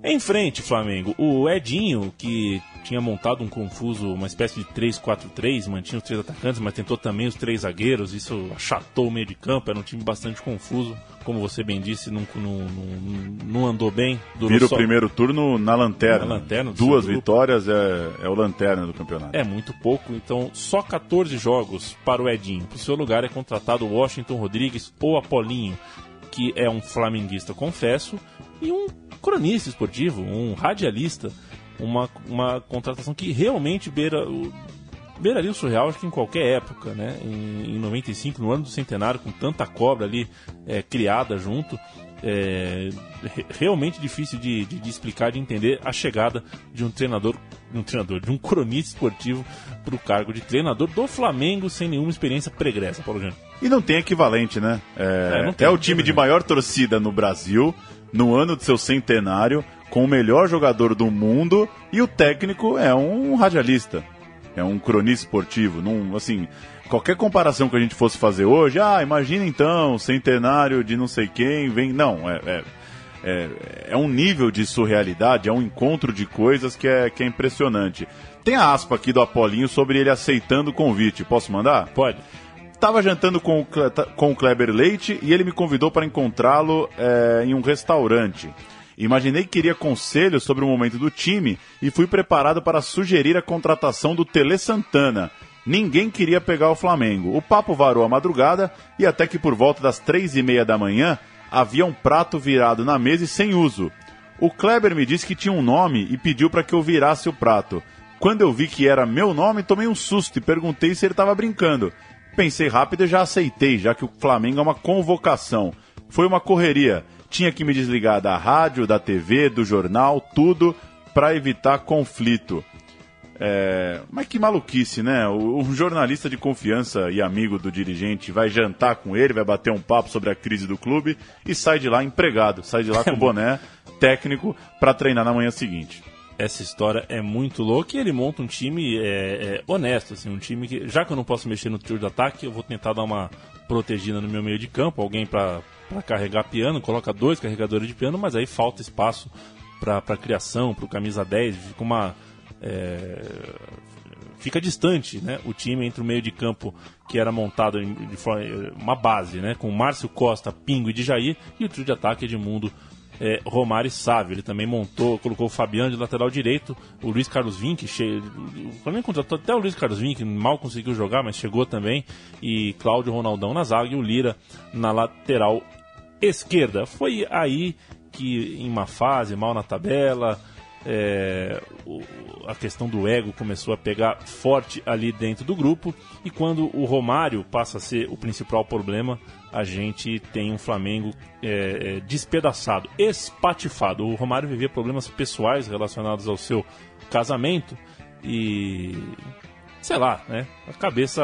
Em frente, Flamengo, o Edinho, que tinha montado um confuso, uma espécie de 3-4-3, mantinha os três atacantes, mas tentou também os três zagueiros, isso achatou o meio de campo, era um time bastante confuso, como você bem disse, não, não, não, andou bem. Vira o só- primeiro turno na lanterna. Na lanterna Duas vitórias é, é o lanterna do campeonato. É muito pouco, então só 14 jogos para o Edinho. Para o seu lugar é contratado o Washington Rodrigues ou Apolinho. que é um flamenguista, confesso, e um cronista esportivo, um radialista, uma, uma contratação que realmente beira o, beiraria o surreal acho que em qualquer época, né? Em, em 95, no ano do centenário, com tanta cobra ali é, criada junto, é realmente difícil de, de, de, explicar, de entender a chegada de um treinador, de um treinador, de um cronista esportivo para o cargo de treinador do Flamengo sem nenhuma experiência pregressa, Paulo Júnior. E não tem equivalente, né? É, é, tem, é o time de maior torcida no Brasil, no ano do seu centenário, com o melhor jogador do mundo e o técnico é um radialista, é um cronista esportivo, não, assim, qualquer comparação que a gente fosse fazer hoje, ah, imagina então, centenário de não sei quem, vem. Não, é, é, é, é, um nível de surrealidade, é um encontro de coisas que é, que é impressionante. Tem a aspa aqui do Apolinho sobre ele aceitando o convite. Posso mandar? Pode. Estava jantando com o, com o Kleber Leite e ele me convidou para encontrá-lo é, em um restaurante. Imaginei que queria conselhos sobre o momento do time e fui preparado para sugerir a contratação do Tele Santana Ninguém queria pegar o Flamengo. O papo varou a madrugada e até que por volta das três e meia da manhã havia um prato virado na mesa e sem uso. O Kleber me disse que tinha um nome e pediu para que eu virasse o prato. Quando eu vi que era meu nome, tomei um susto e perguntei se ele estava brincando. Pensei rápido e já aceitei, já que o Flamengo é uma convocação. Foi uma correria. Tinha que me desligar da rádio, da TV, do jornal, tudo para evitar conflito. É, mas que maluquice, né? O, jornalista de confiança e amigo do dirigente vai jantar com ele, vai bater um papo sobre a crise do clube e sai de lá empregado, sai de lá com o boné técnico para treinar na manhã seguinte. Essa história é muito louca e ele monta um time é, é, honesto, assim, um time que, já que eu não posso mexer no trio de ataque, eu vou tentar dar uma protegida no meu meio de campo, alguém para carregar piano, coloca dois carregadores de piano, mas aí falta espaço para criação, para o camisa 10, fica uma é, fica distante né, o time entre o meio de campo que era montado de forma, uma base, né, com Márcio Costa, Pingo e Djair, e o trio de ataque Edmundo, é, Romário e Sávio. Ele também montou, colocou o Fabiano de lateral direito, o Luiz Carlos Vinck, che... contratou até o Luiz Carlos Vinck, mal conseguiu jogar, mas chegou também, e Cláudio Ronaldão na zaga e o Lira na lateral esquerda. Foi aí que, em uma fase, mal na tabela, é, a questão do ego começou a pegar forte ali dentro do grupo e quando o Romário passa a ser o principal problema, a gente tem um Flamengo é, é, despedaçado, espatifado. O Romário vivia problemas pessoais relacionados ao seu casamento e sei lá, né? A cabeça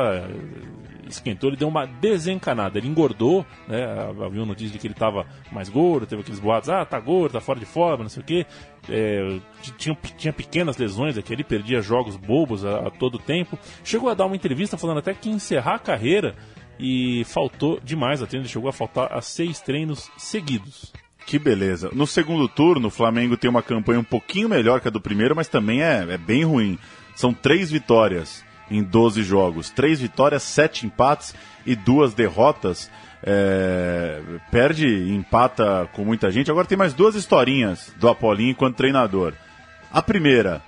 esquentou, ele deu uma desencanada, ele engordou, né? Havia notícia de que ele estava mais gordo, teve aqueles boatos, ah, tá gordo, tá fora de forma, não sei o quê. É, tinha, tinha pequenas lesões aqui, ele perdia jogos bobos a, a todo tempo. Chegou a dar uma entrevista falando até que encerrar a carreira e faltou demais a treino, chegou a faltar a seis treinos seguidos. Que beleza. No segundo turno, o Flamengo tem uma campanha um pouquinho melhor que a do primeiro, mas também é, é bem ruim. São três vitórias em 12 jogos. Três vitórias, sete empates e duas derrotas. É, perde empata com muita gente. Agora tem mais duas historinhas do Apolinho enquanto treinador. A primeira,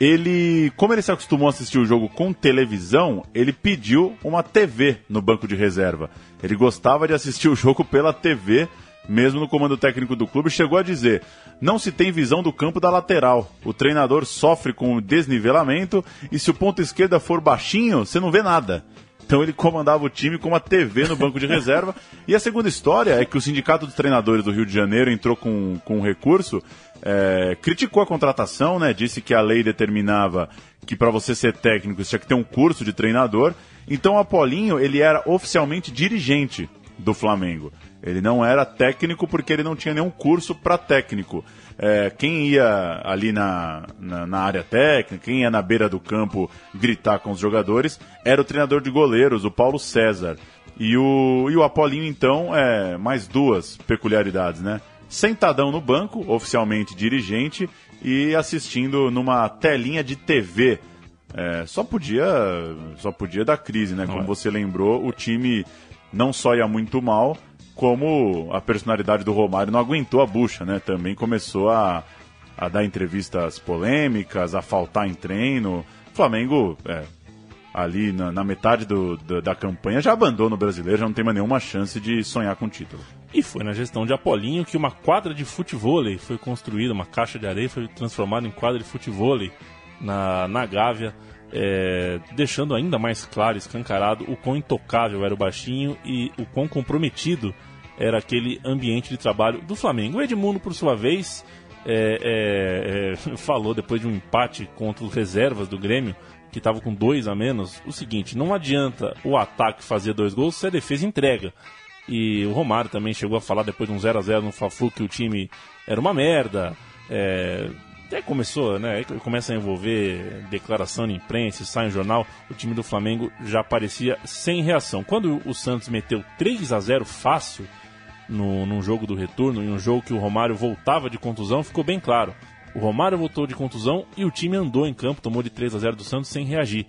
ele, como ele se acostumou a assistir o jogo com televisão, ele pediu uma TV no banco de reserva. Ele gostava de assistir o jogo pela TV mesmo no comando técnico do clube, chegou a dizer: não se tem visão do campo da lateral. O treinador sofre com o desnivelamento e se o ponto esquerda for baixinho, você não vê nada. Então ele comandava o time com uma TV no banco de reserva. E a segunda história é que o Sindicato dos Treinadores do Rio de Janeiro entrou com, com um recurso, é, criticou a contratação, né, disse que a lei determinava que para você ser técnico você tinha que ter um curso de treinador. Então o Apolinho ele era oficialmente dirigente do Flamengo. Ele não era técnico porque ele não tinha nenhum curso para técnico. É, quem ia ali na, na, na, área técnica, quem ia na beira do campo gritar com os jogadores, era o treinador de goleiros, o Paulo César. E o, e o Apolinho, então, é mais duas peculiaridades, né? Sentadão no banco, oficialmente dirigente, e assistindo numa telinha de TV. É, só podia só podia dar crise, né? Como você lembrou, o time não só ia muito mal, como a personalidade do Romário não aguentou a bucha, né? Também começou a, a dar entrevistas polêmicas, a faltar em treino. O Flamengo é, ali na, na metade do, da, da, campanha já abandona o brasileiro, já não tem mais nenhuma chance de sonhar com o título. E foi na gestão de Apolinho que uma quadra de futebol foi construída, uma caixa de areia foi transformada em quadra de futebol na, na Gávea, é, deixando ainda mais claro, escancarado, o quão intocável era o baixinho e o quão comprometido era aquele ambiente de trabalho do Flamengo. O Edmundo, por sua vez, é, é, é falou depois de um empate contra os reservas do Grêmio que estava com dois a menos, o seguinte: não adianta o ataque fazer dois gols se a defesa entrega. E o Romário também chegou a falar depois de um 0 a 0 no Fla-Flu que o time era uma merda. É, até começou, né? Começa a envolver declaração na imprensa, sai em jornal. O time do Flamengo já parecia sem reação. Quando o Santos meteu 3 a 0 fácil no, num jogo do retorno, em um jogo que o Romário voltava de contusão, ficou bem claro. O Romário voltou de contusão e o time andou em campo, tomou de 3 a 0 do Santos sem reagir.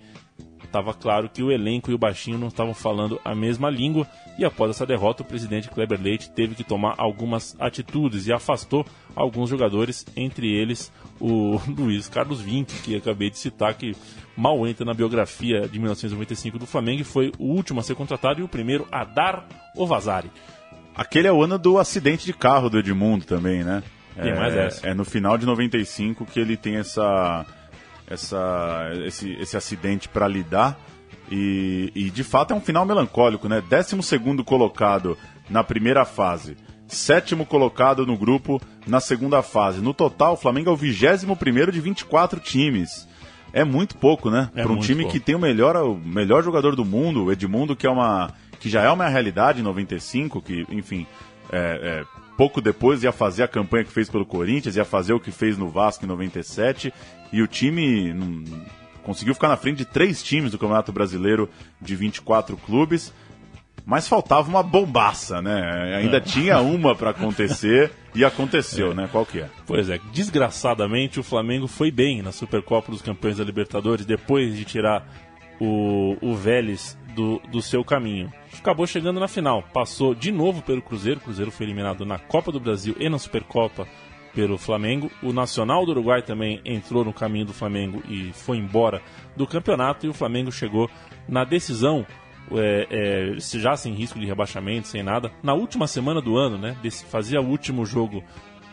Estava claro que o elenco e o baixinho não estavam falando a mesma língua e após essa derrota o presidente Kleber Leite teve que tomar algumas atitudes e afastou alguns jogadores, entre eles o Luiz Carlos Vinck, que acabei de citar, que mal entra na biografia de 1995 do Flamengo e foi o último a ser contratado e o primeiro a dar o Vazari. Aquele é o ano do acidente de carro do Edmundo também, né? Tem mais é, essa. É no final de 95 que ele tem essa, essa, esse, esse acidente para lidar. E, e, de fato é um final melancólico, né? 12 colocado na primeira fase, sétimo colocado no grupo na segunda fase. No total, o Flamengo é o 21 de 24 times. É muito pouco, né? É Para um time pouco. que tem o melhor, o melhor jogador do mundo, o Edmundo, que é uma que já é uma realidade em 95, que, enfim, é, é pouco depois ia fazer a campanha que fez pelo Corinthians, ia fazer o que fez no Vasco em 97, e o time não, conseguiu ficar na frente de três times do Campeonato Brasileiro de 24 clubes, mas faltava uma bombaça, né? Ainda é. tinha uma para acontecer e aconteceu, é. né? Qual que é? Pois é, desgraçadamente o Flamengo foi bem na Supercopa dos Campeões da Libertadores depois de tirar o, o Vélez do, do seu caminho. Acabou chegando na final, passou de novo pelo Cruzeiro. O Cruzeiro foi eliminado na Copa do Brasil e na Supercopa pelo Flamengo. O Nacional do Uruguai também entrou no caminho do Flamengo e foi embora do campeonato. E o Flamengo chegou na decisão, é, é, já sem risco de rebaixamento, sem nada, na última semana do ano, né? Fazia o último jogo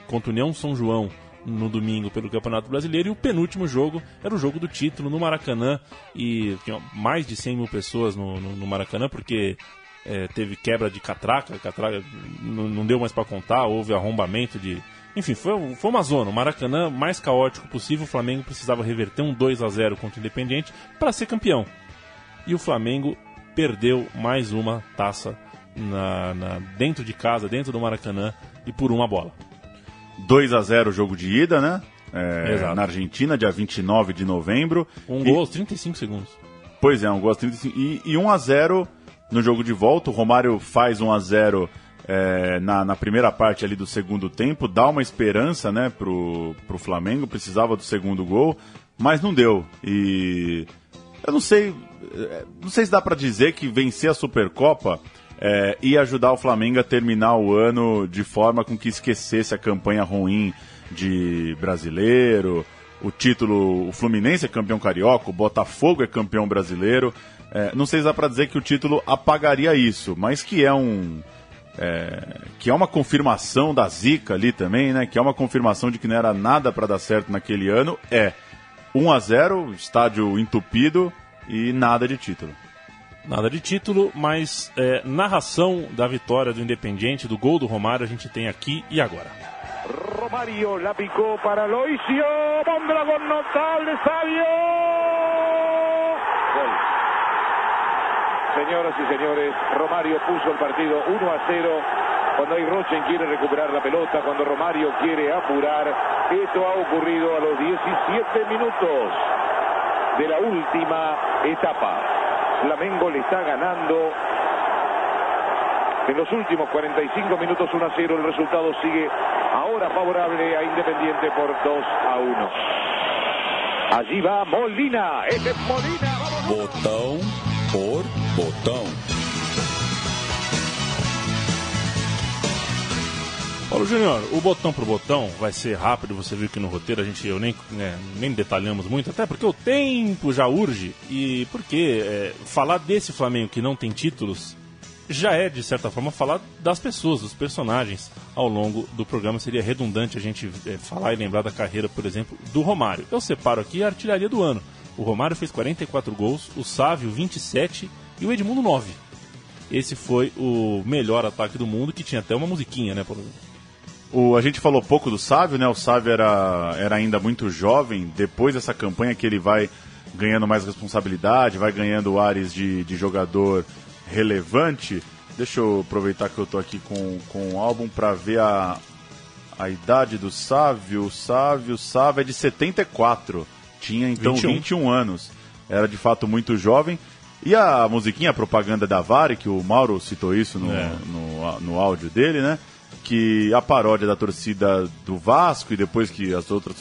contra o União São João no domingo pelo Campeonato Brasileiro e o penúltimo jogo era o jogo do título no Maracanã e tinha mais de 100 mil pessoas no, no, no Maracanã porque é, teve quebra de catraca, catraca não, deu mais para contar, houve arrombamento de. Enfim, foi, foi uma zona. O Maracanã mais caótico possível. O Flamengo precisava reverter um 2 a 0 contra o Independiente para ser campeão. E o Flamengo perdeu mais uma taça na, na, dentro de casa, dentro do Maracanã, e por uma bola. 2 a 0 o jogo de ida, né? É, na Argentina, dia 29 de novembro. Um e... gol aos 35 segundos. Pois é, um gol aos 35 e, e 1 a 0 no jogo de volta. O Romário faz 1 a 0 é, na, na, primeira parte ali do segundo tempo, dá uma esperança né, pro, pro Flamengo, precisava do segundo gol, mas não deu. E eu não sei, é, não sei se dá para dizer que vencer a Supercopa é, ajudar o Flamengo a terminar o ano de forma com que esquecesse a campanha ruim de brasileiro, o título, o Fluminense é campeão carioca, o Botafogo é campeão brasileiro. É, não sei se dá para dizer que o título apagaria isso, mas que é um. É, que é uma confirmação da zica ali também, né? Que é uma confirmação de que não era nada para dar certo naquele ano. É 1 a 0 estádio entupido e nada de título. Nada de título, mas é, narração da vitória do Independiente, do gol do Romário, a gente tem aqui e agora. Romário la picou para Loisio, Mondragón notable, Sabio! Señoras y señores, Romario puso el partido 1 a 0. Cuando Rochen quiere recuperar la pelota, cuando Romario quiere apurar, esto ha ocurrido a los 17 minutos de la última etapa. Flamengo le está ganando en los últimos 45 minutos 1 a 0. El resultado sigue ahora favorable a Independiente por 2 a 1. Allí va Molina. Este es Molina. Botão por botão. Paulo Júnior, o botão pro botão vai ser rápido, você viu que no roteiro a gente eu nem, né, nem detalhamos muito, até porque o tempo já urge e porque é, falar desse Flamengo que não tem títulos já é, de certa forma, falar das pessoas, dos personagens ao longo do programa. Seria redundante a gente é, falar e lembrar da carreira, por exemplo, do Romário. Eu separo aqui a artilharia do ano. O Romário fez 44 gols, o Sávio 27 e o Edmundo 9. Esse foi o melhor ataque do mundo, que tinha até uma musiquinha, né, Paulo? O, a gente falou pouco do Sávio, né? O Sávio era, era ainda muito jovem. Depois dessa campanha que ele vai ganhando mais responsabilidade, vai ganhando ares de, de jogador relevante. Deixa eu aproveitar que eu tô aqui com, com o álbum para ver a, a idade do Sávio. O Sávio, Sávio é de 74. Tinha então 21. 21 anos. Era de fato muito jovem. E a musiquinha, a propaganda da Vare, que o Mauro citou isso no, é. no, no áudio dele, né? Que a paródia da torcida do Vasco e depois que as outras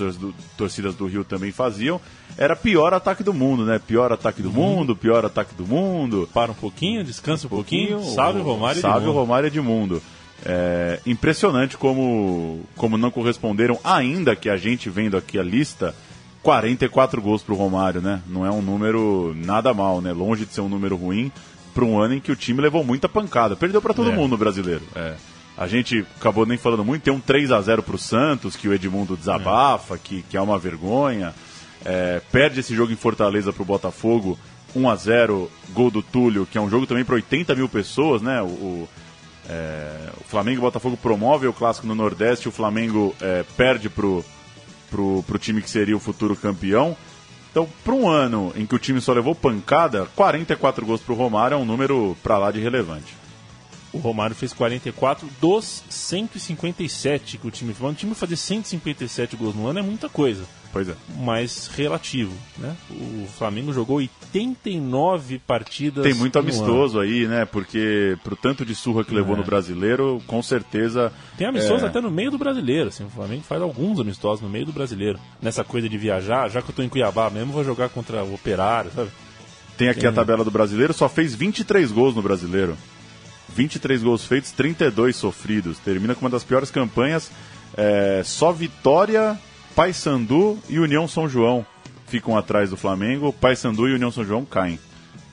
torcidas do Rio também faziam, era pior ataque do mundo, né? Pior ataque do uhum. mundo, pior ataque do mundo. Para um pouquinho, descansa um, um pouquinho, pouquinho salve o Romário Salve o Romário Edmundo. É impressionante como, como não corresponderam, ainda que a gente vendo aqui a lista, 44 gols para o Romário, né? Não é um número nada mal, né? Longe de ser um número ruim para um ano em que o time levou muita pancada. Perdeu para todo é. mundo brasileiro. É. A gente acabou nem falando muito, tem um 3 a 0 para o Santos, que o Edmundo desabafa, é. que, que é uma vergonha. É, perde esse jogo em Fortaleza para o Botafogo, 1 a 0 gol do Túlio, que é um jogo também para 80 mil pessoas, né? O, o, é, o Flamengo e o Botafogo promove o clássico no Nordeste, o Flamengo é, perde pro, pro, pro time que seria o futuro campeão. Então, para um ano em que o time só levou pancada, 44 gols para o Romário é um número para lá de relevante. O Romário fez 44 dos 157 que o time fez. O time fazer 157 gols no ano é muita coisa. Pois é. Mas relativo, né? O Flamengo jogou 89 partidas. Tem muito amistoso ano. aí, né? Porque pro tanto de surra que levou é. no brasileiro, com certeza. Tem amistoso é... até no meio do brasileiro. Assim, o Flamengo faz alguns amistosos no meio do brasileiro. Nessa coisa de viajar, já que eu tô em Cuiabá mesmo, vou jogar contra o Operário, sabe? Tem aqui Tem... a tabela do brasileiro, só fez 23 gols no brasileiro. 23 gols feitos, 32 sofridos. Termina com uma das piores campanhas. É, só Vitória, Paysandu e União São João ficam atrás do Flamengo. Paysandu e União São João caem.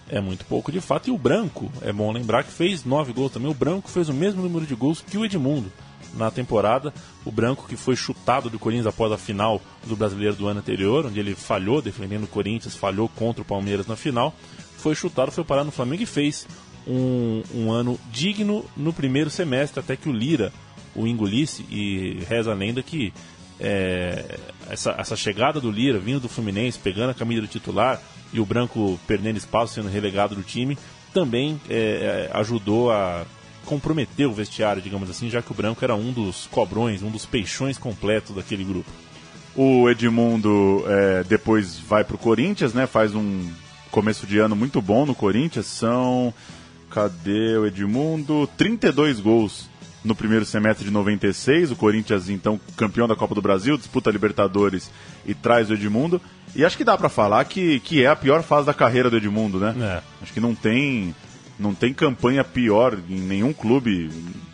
É muito pouco de fato. E o Branco, é bom lembrar que fez 9 gols também. O Branco fez o mesmo número de gols que o Edmundo na temporada. O Branco que foi chutado do Corinthians após a final do Brasileiro do ano anterior, onde ele falhou defendendo o Corinthians, falhou contra o Palmeiras na final. Foi chutado, foi parar no Flamengo e fez um, um ano digno no primeiro semestre, até que o Lira o engolisse e reza a lenda que é, essa, essa chegada do Lira vindo do Fluminense, pegando a camisa do titular e o Branco perdendo espaço, sendo relegado do time, também é, é, ajudou a comprometer o vestiário, digamos assim, já que o Branco era um dos cobrões, um dos peixões completos daquele grupo. O Edmundo é, depois vai para o Corinthians, né? Faz um começo de ano muito bom no Corinthians. São Cadê o Edmundo? 32 gols no primeiro semestre de 96. O Corinthians, então, campeão da Copa do Brasil, disputa a Libertadores e traz o Edmundo. E acho que dá para falar que, que é a pior fase da carreira do Edmundo, né? É. Acho que não tem, não tem campanha pior em nenhum clube.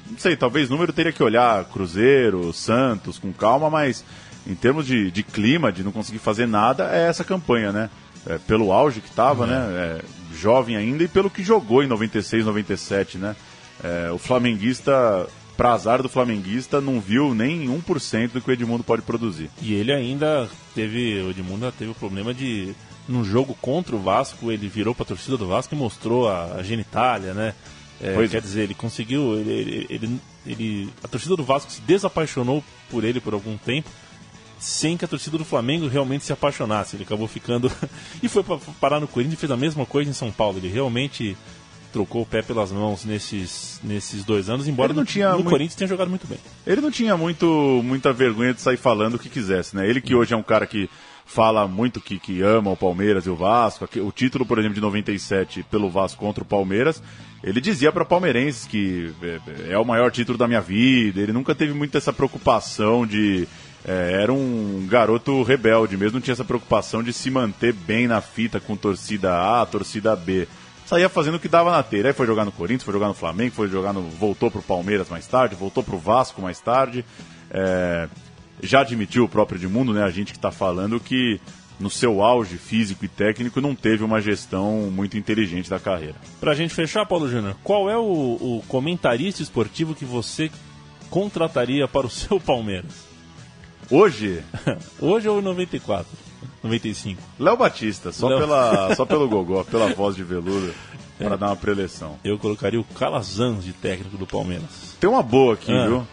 Não sei, talvez número teria que olhar Cruzeiro, Santos, com calma, mas em termos de, de clima, de não conseguir fazer nada, é essa campanha, né? É, pelo auge que estava, é. né? É, jovem ainda e pelo que jogou em 96, 97, né? É, o flamenguista, pra azar do flamenguista, não viu nem 1% do que o Edmundo pode produzir. E ele ainda teve, o Edmundo teve o problema de, num jogo contra o Vasco, ele virou pra torcida do Vasco e mostrou a, a genitália, né? É, quer é. dizer, ele conseguiu, ele, ele, ele, ele, a torcida do Vasco se desapaixonou por ele por algum tempo sem que a torcida do Flamengo realmente se apaixonasse. Ele acabou ficando. e foi para parar no Corinthians e fez a mesma coisa em São Paulo. Ele realmente trocou o pé pelas mãos nesses, nesses dois anos, embora ele não tinha no, muito... Corinthians tenha jogado muito bem. Ele não tinha muito, muita vergonha de sair falando o que quisesse, né? Ele que hoje é um cara que fala muito que, que ama o Palmeiras e o Vasco. O título, por exemplo, de 97 pelo Vasco contra o Palmeiras, ele dizia para palmeirenses que é, é o maior título da minha vida. Ele nunca teve muito essa preocupação de é, era um garoto rebelde mesmo, não tinha essa preocupação de se manter bem na fita com torcida A, torcida B. saía fazendo o que dava na telha. Aí foi jogar no Corinthians, foi jogar no Flamengo, foi jogar no. voltou pro Palmeiras mais tarde, voltou pro Vasco mais tarde. É, já admitiu o próprio Edmundo, né? A gente que está falando que no seu auge físico e técnico não teve uma gestão muito inteligente da carreira. Pra gente fechar, Paulo Júnior, qual é o, o comentarista esportivo que você contrataria para o seu Palmeiras? Hoje? Hoje ou 94? 95? Léo Batista, só, Léo... Pela, só pelo gogó, pela voz de veludo, é. para dar uma preleção. Eu colocaria o Calazans de técnico do Palmeiras. Tem uma boa aqui, ah. viu?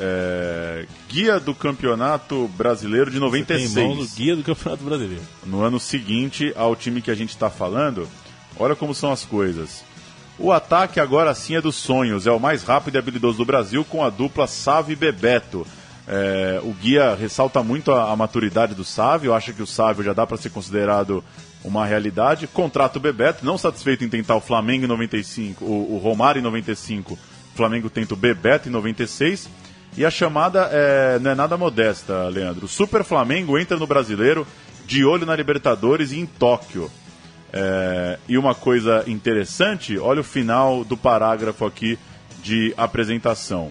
É, guia do Campeonato Brasileiro de 96. Você tem mão Guia do Campeonato Brasileiro. No ano seguinte ao time que a gente está falando, olha como são as coisas. O ataque agora sim é dos sonhos, é o mais rápido e habilidoso do Brasil com a dupla Sávio e Bebeto. É, o guia ressalta muito a, a, maturidade do Sávio, acha que o Sávio já dá para ser considerado uma realidade. Contrata o Bebeto, não satisfeito em tentar o Flamengo em 95, o, o Romário em 95, o Flamengo tenta o Bebeto em 96 e a chamada é, não é nada modesta, Leandro. O Super Flamengo entra no brasileiro de olho na Libertadores e em Tóquio. É, e uma coisa interessante, olha o final do parágrafo aqui de apresentação.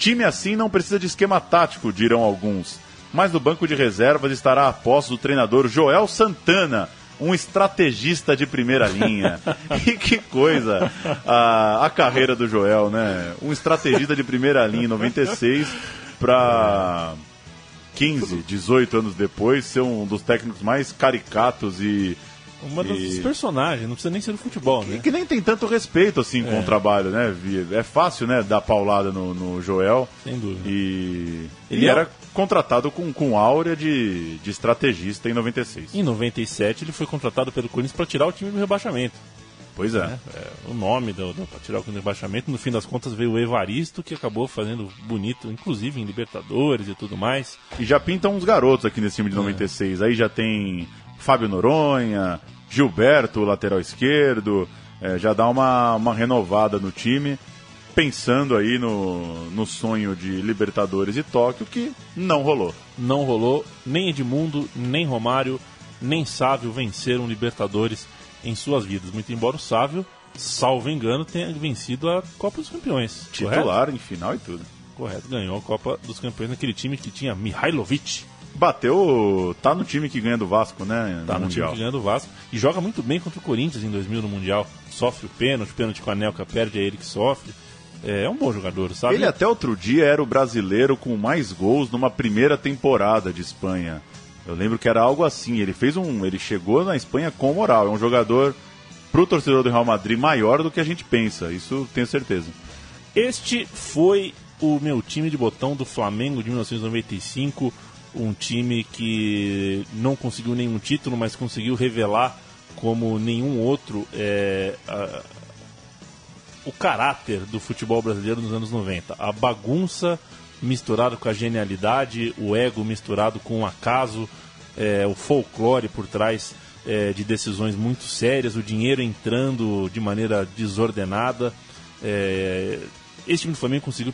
Time assim não precisa de esquema tático, dirão alguns. Mas no banco de reservas estará a posse do treinador Joel Santana, um estrategista de primeira linha. e que coisa a, a carreira do Joel, né? Um estrategista de primeira linha em 96 para 15, 18 anos depois ser um dos técnicos mais caricatos e uma das e... personagens, não precisa nem ser do futebol, né? E que nem tem tanto respeito assim com é. o trabalho, né? É fácil, né, dar paulada no, no Joel. Sem dúvida. E ele era contratado com, com áurea de, de estrategista em 96. Em 97 ele foi contratado pelo Corinthians para tirar o time do rebaixamento. Pois é. é, é o nome do, do, para tirar o time do rebaixamento. No fim das contas veio o Evaristo, que acabou fazendo bonito, inclusive em Libertadores e tudo mais. E já pintam uns garotos aqui nesse time de 96. É. Aí já tem Fábio Noronha, Gilberto, lateral esquerdo. É, já dá uma, uma renovada no time pensando aí no, no sonho de Libertadores e Tóquio, que não rolou. Não rolou, nem Edmundo, nem Romário, nem Sávio venceram Libertadores em suas vidas. Muito embora o Sávio, salvo engano, tenha vencido a Copa dos Campeões. Titular correto? em final e tudo. Correto, ganhou a Copa dos Campeões naquele time que tinha Mihailovic. Bateu, tá no time que ganha do Vasco, né? Tá no, no time que ganha do Vasco. E joga muito bem contra o Corinthians em 2000 no Mundial. Sofre o pênalti, pênalti com a Nelca perde, é ele que sofre. É, é um bom jogador, sabe? Ele até outro dia era o brasileiro com mais gols numa primeira temporada de Espanha. Eu lembro que era algo assim. Ele fez um, ele chegou na Espanha com moral. É um jogador pro torcedor do Real Madrid maior do que a gente pensa. Isso tenho certeza. Este foi o meu time de botão do Flamengo de 1995, um time que não conseguiu nenhum título, mas conseguiu revelar como nenhum outro é, a, o caráter do futebol brasileiro nos anos 90. A bagunça misturada com a genialidade, o ego misturado com o acaso, é, o folclore por trás é, de decisões muito sérias, o dinheiro entrando de maneira desordenada. É, esse time do Flamengo conseguiu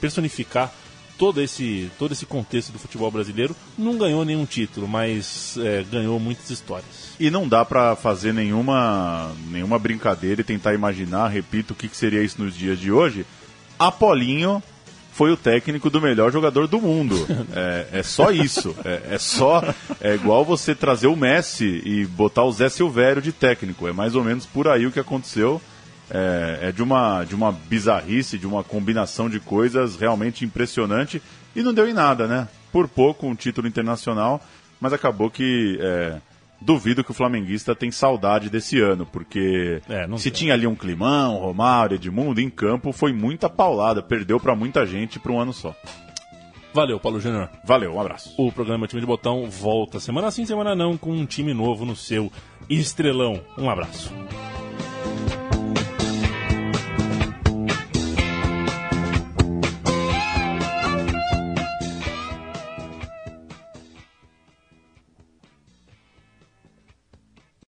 personificar todo esse, todo esse contexto do futebol brasileiro. Não ganhou nenhum título, mas é, ganhou muitas histórias. E não dá para fazer nenhuma, nenhuma brincadeira e tentar imaginar, repito, o que, que seria isso nos dias de hoje. Apolinho foi o técnico do melhor jogador do mundo. É, é só isso. É, é, só. É igual você trazer o Messi e botar o Zé Silvério de técnico. É mais ou menos por aí o que aconteceu é, é, de, uma, de uma bizarrice, de uma combinação de coisas realmente impressionante e não deu em nada, né? Por pouco um título internacional, mas acabou que é, duvido que o flamenguista tem saudade desse ano, porque é, se tinha ali um climão, Romário, Edmundo, em campo foi muita paulada, perdeu para muita gente para um ano só. Valeu, Paulo Júnior. Valeu, um abraço. O programa Time de Botão volta semana sim, semana não, com um time novo no seu Estrelão. Um abraço.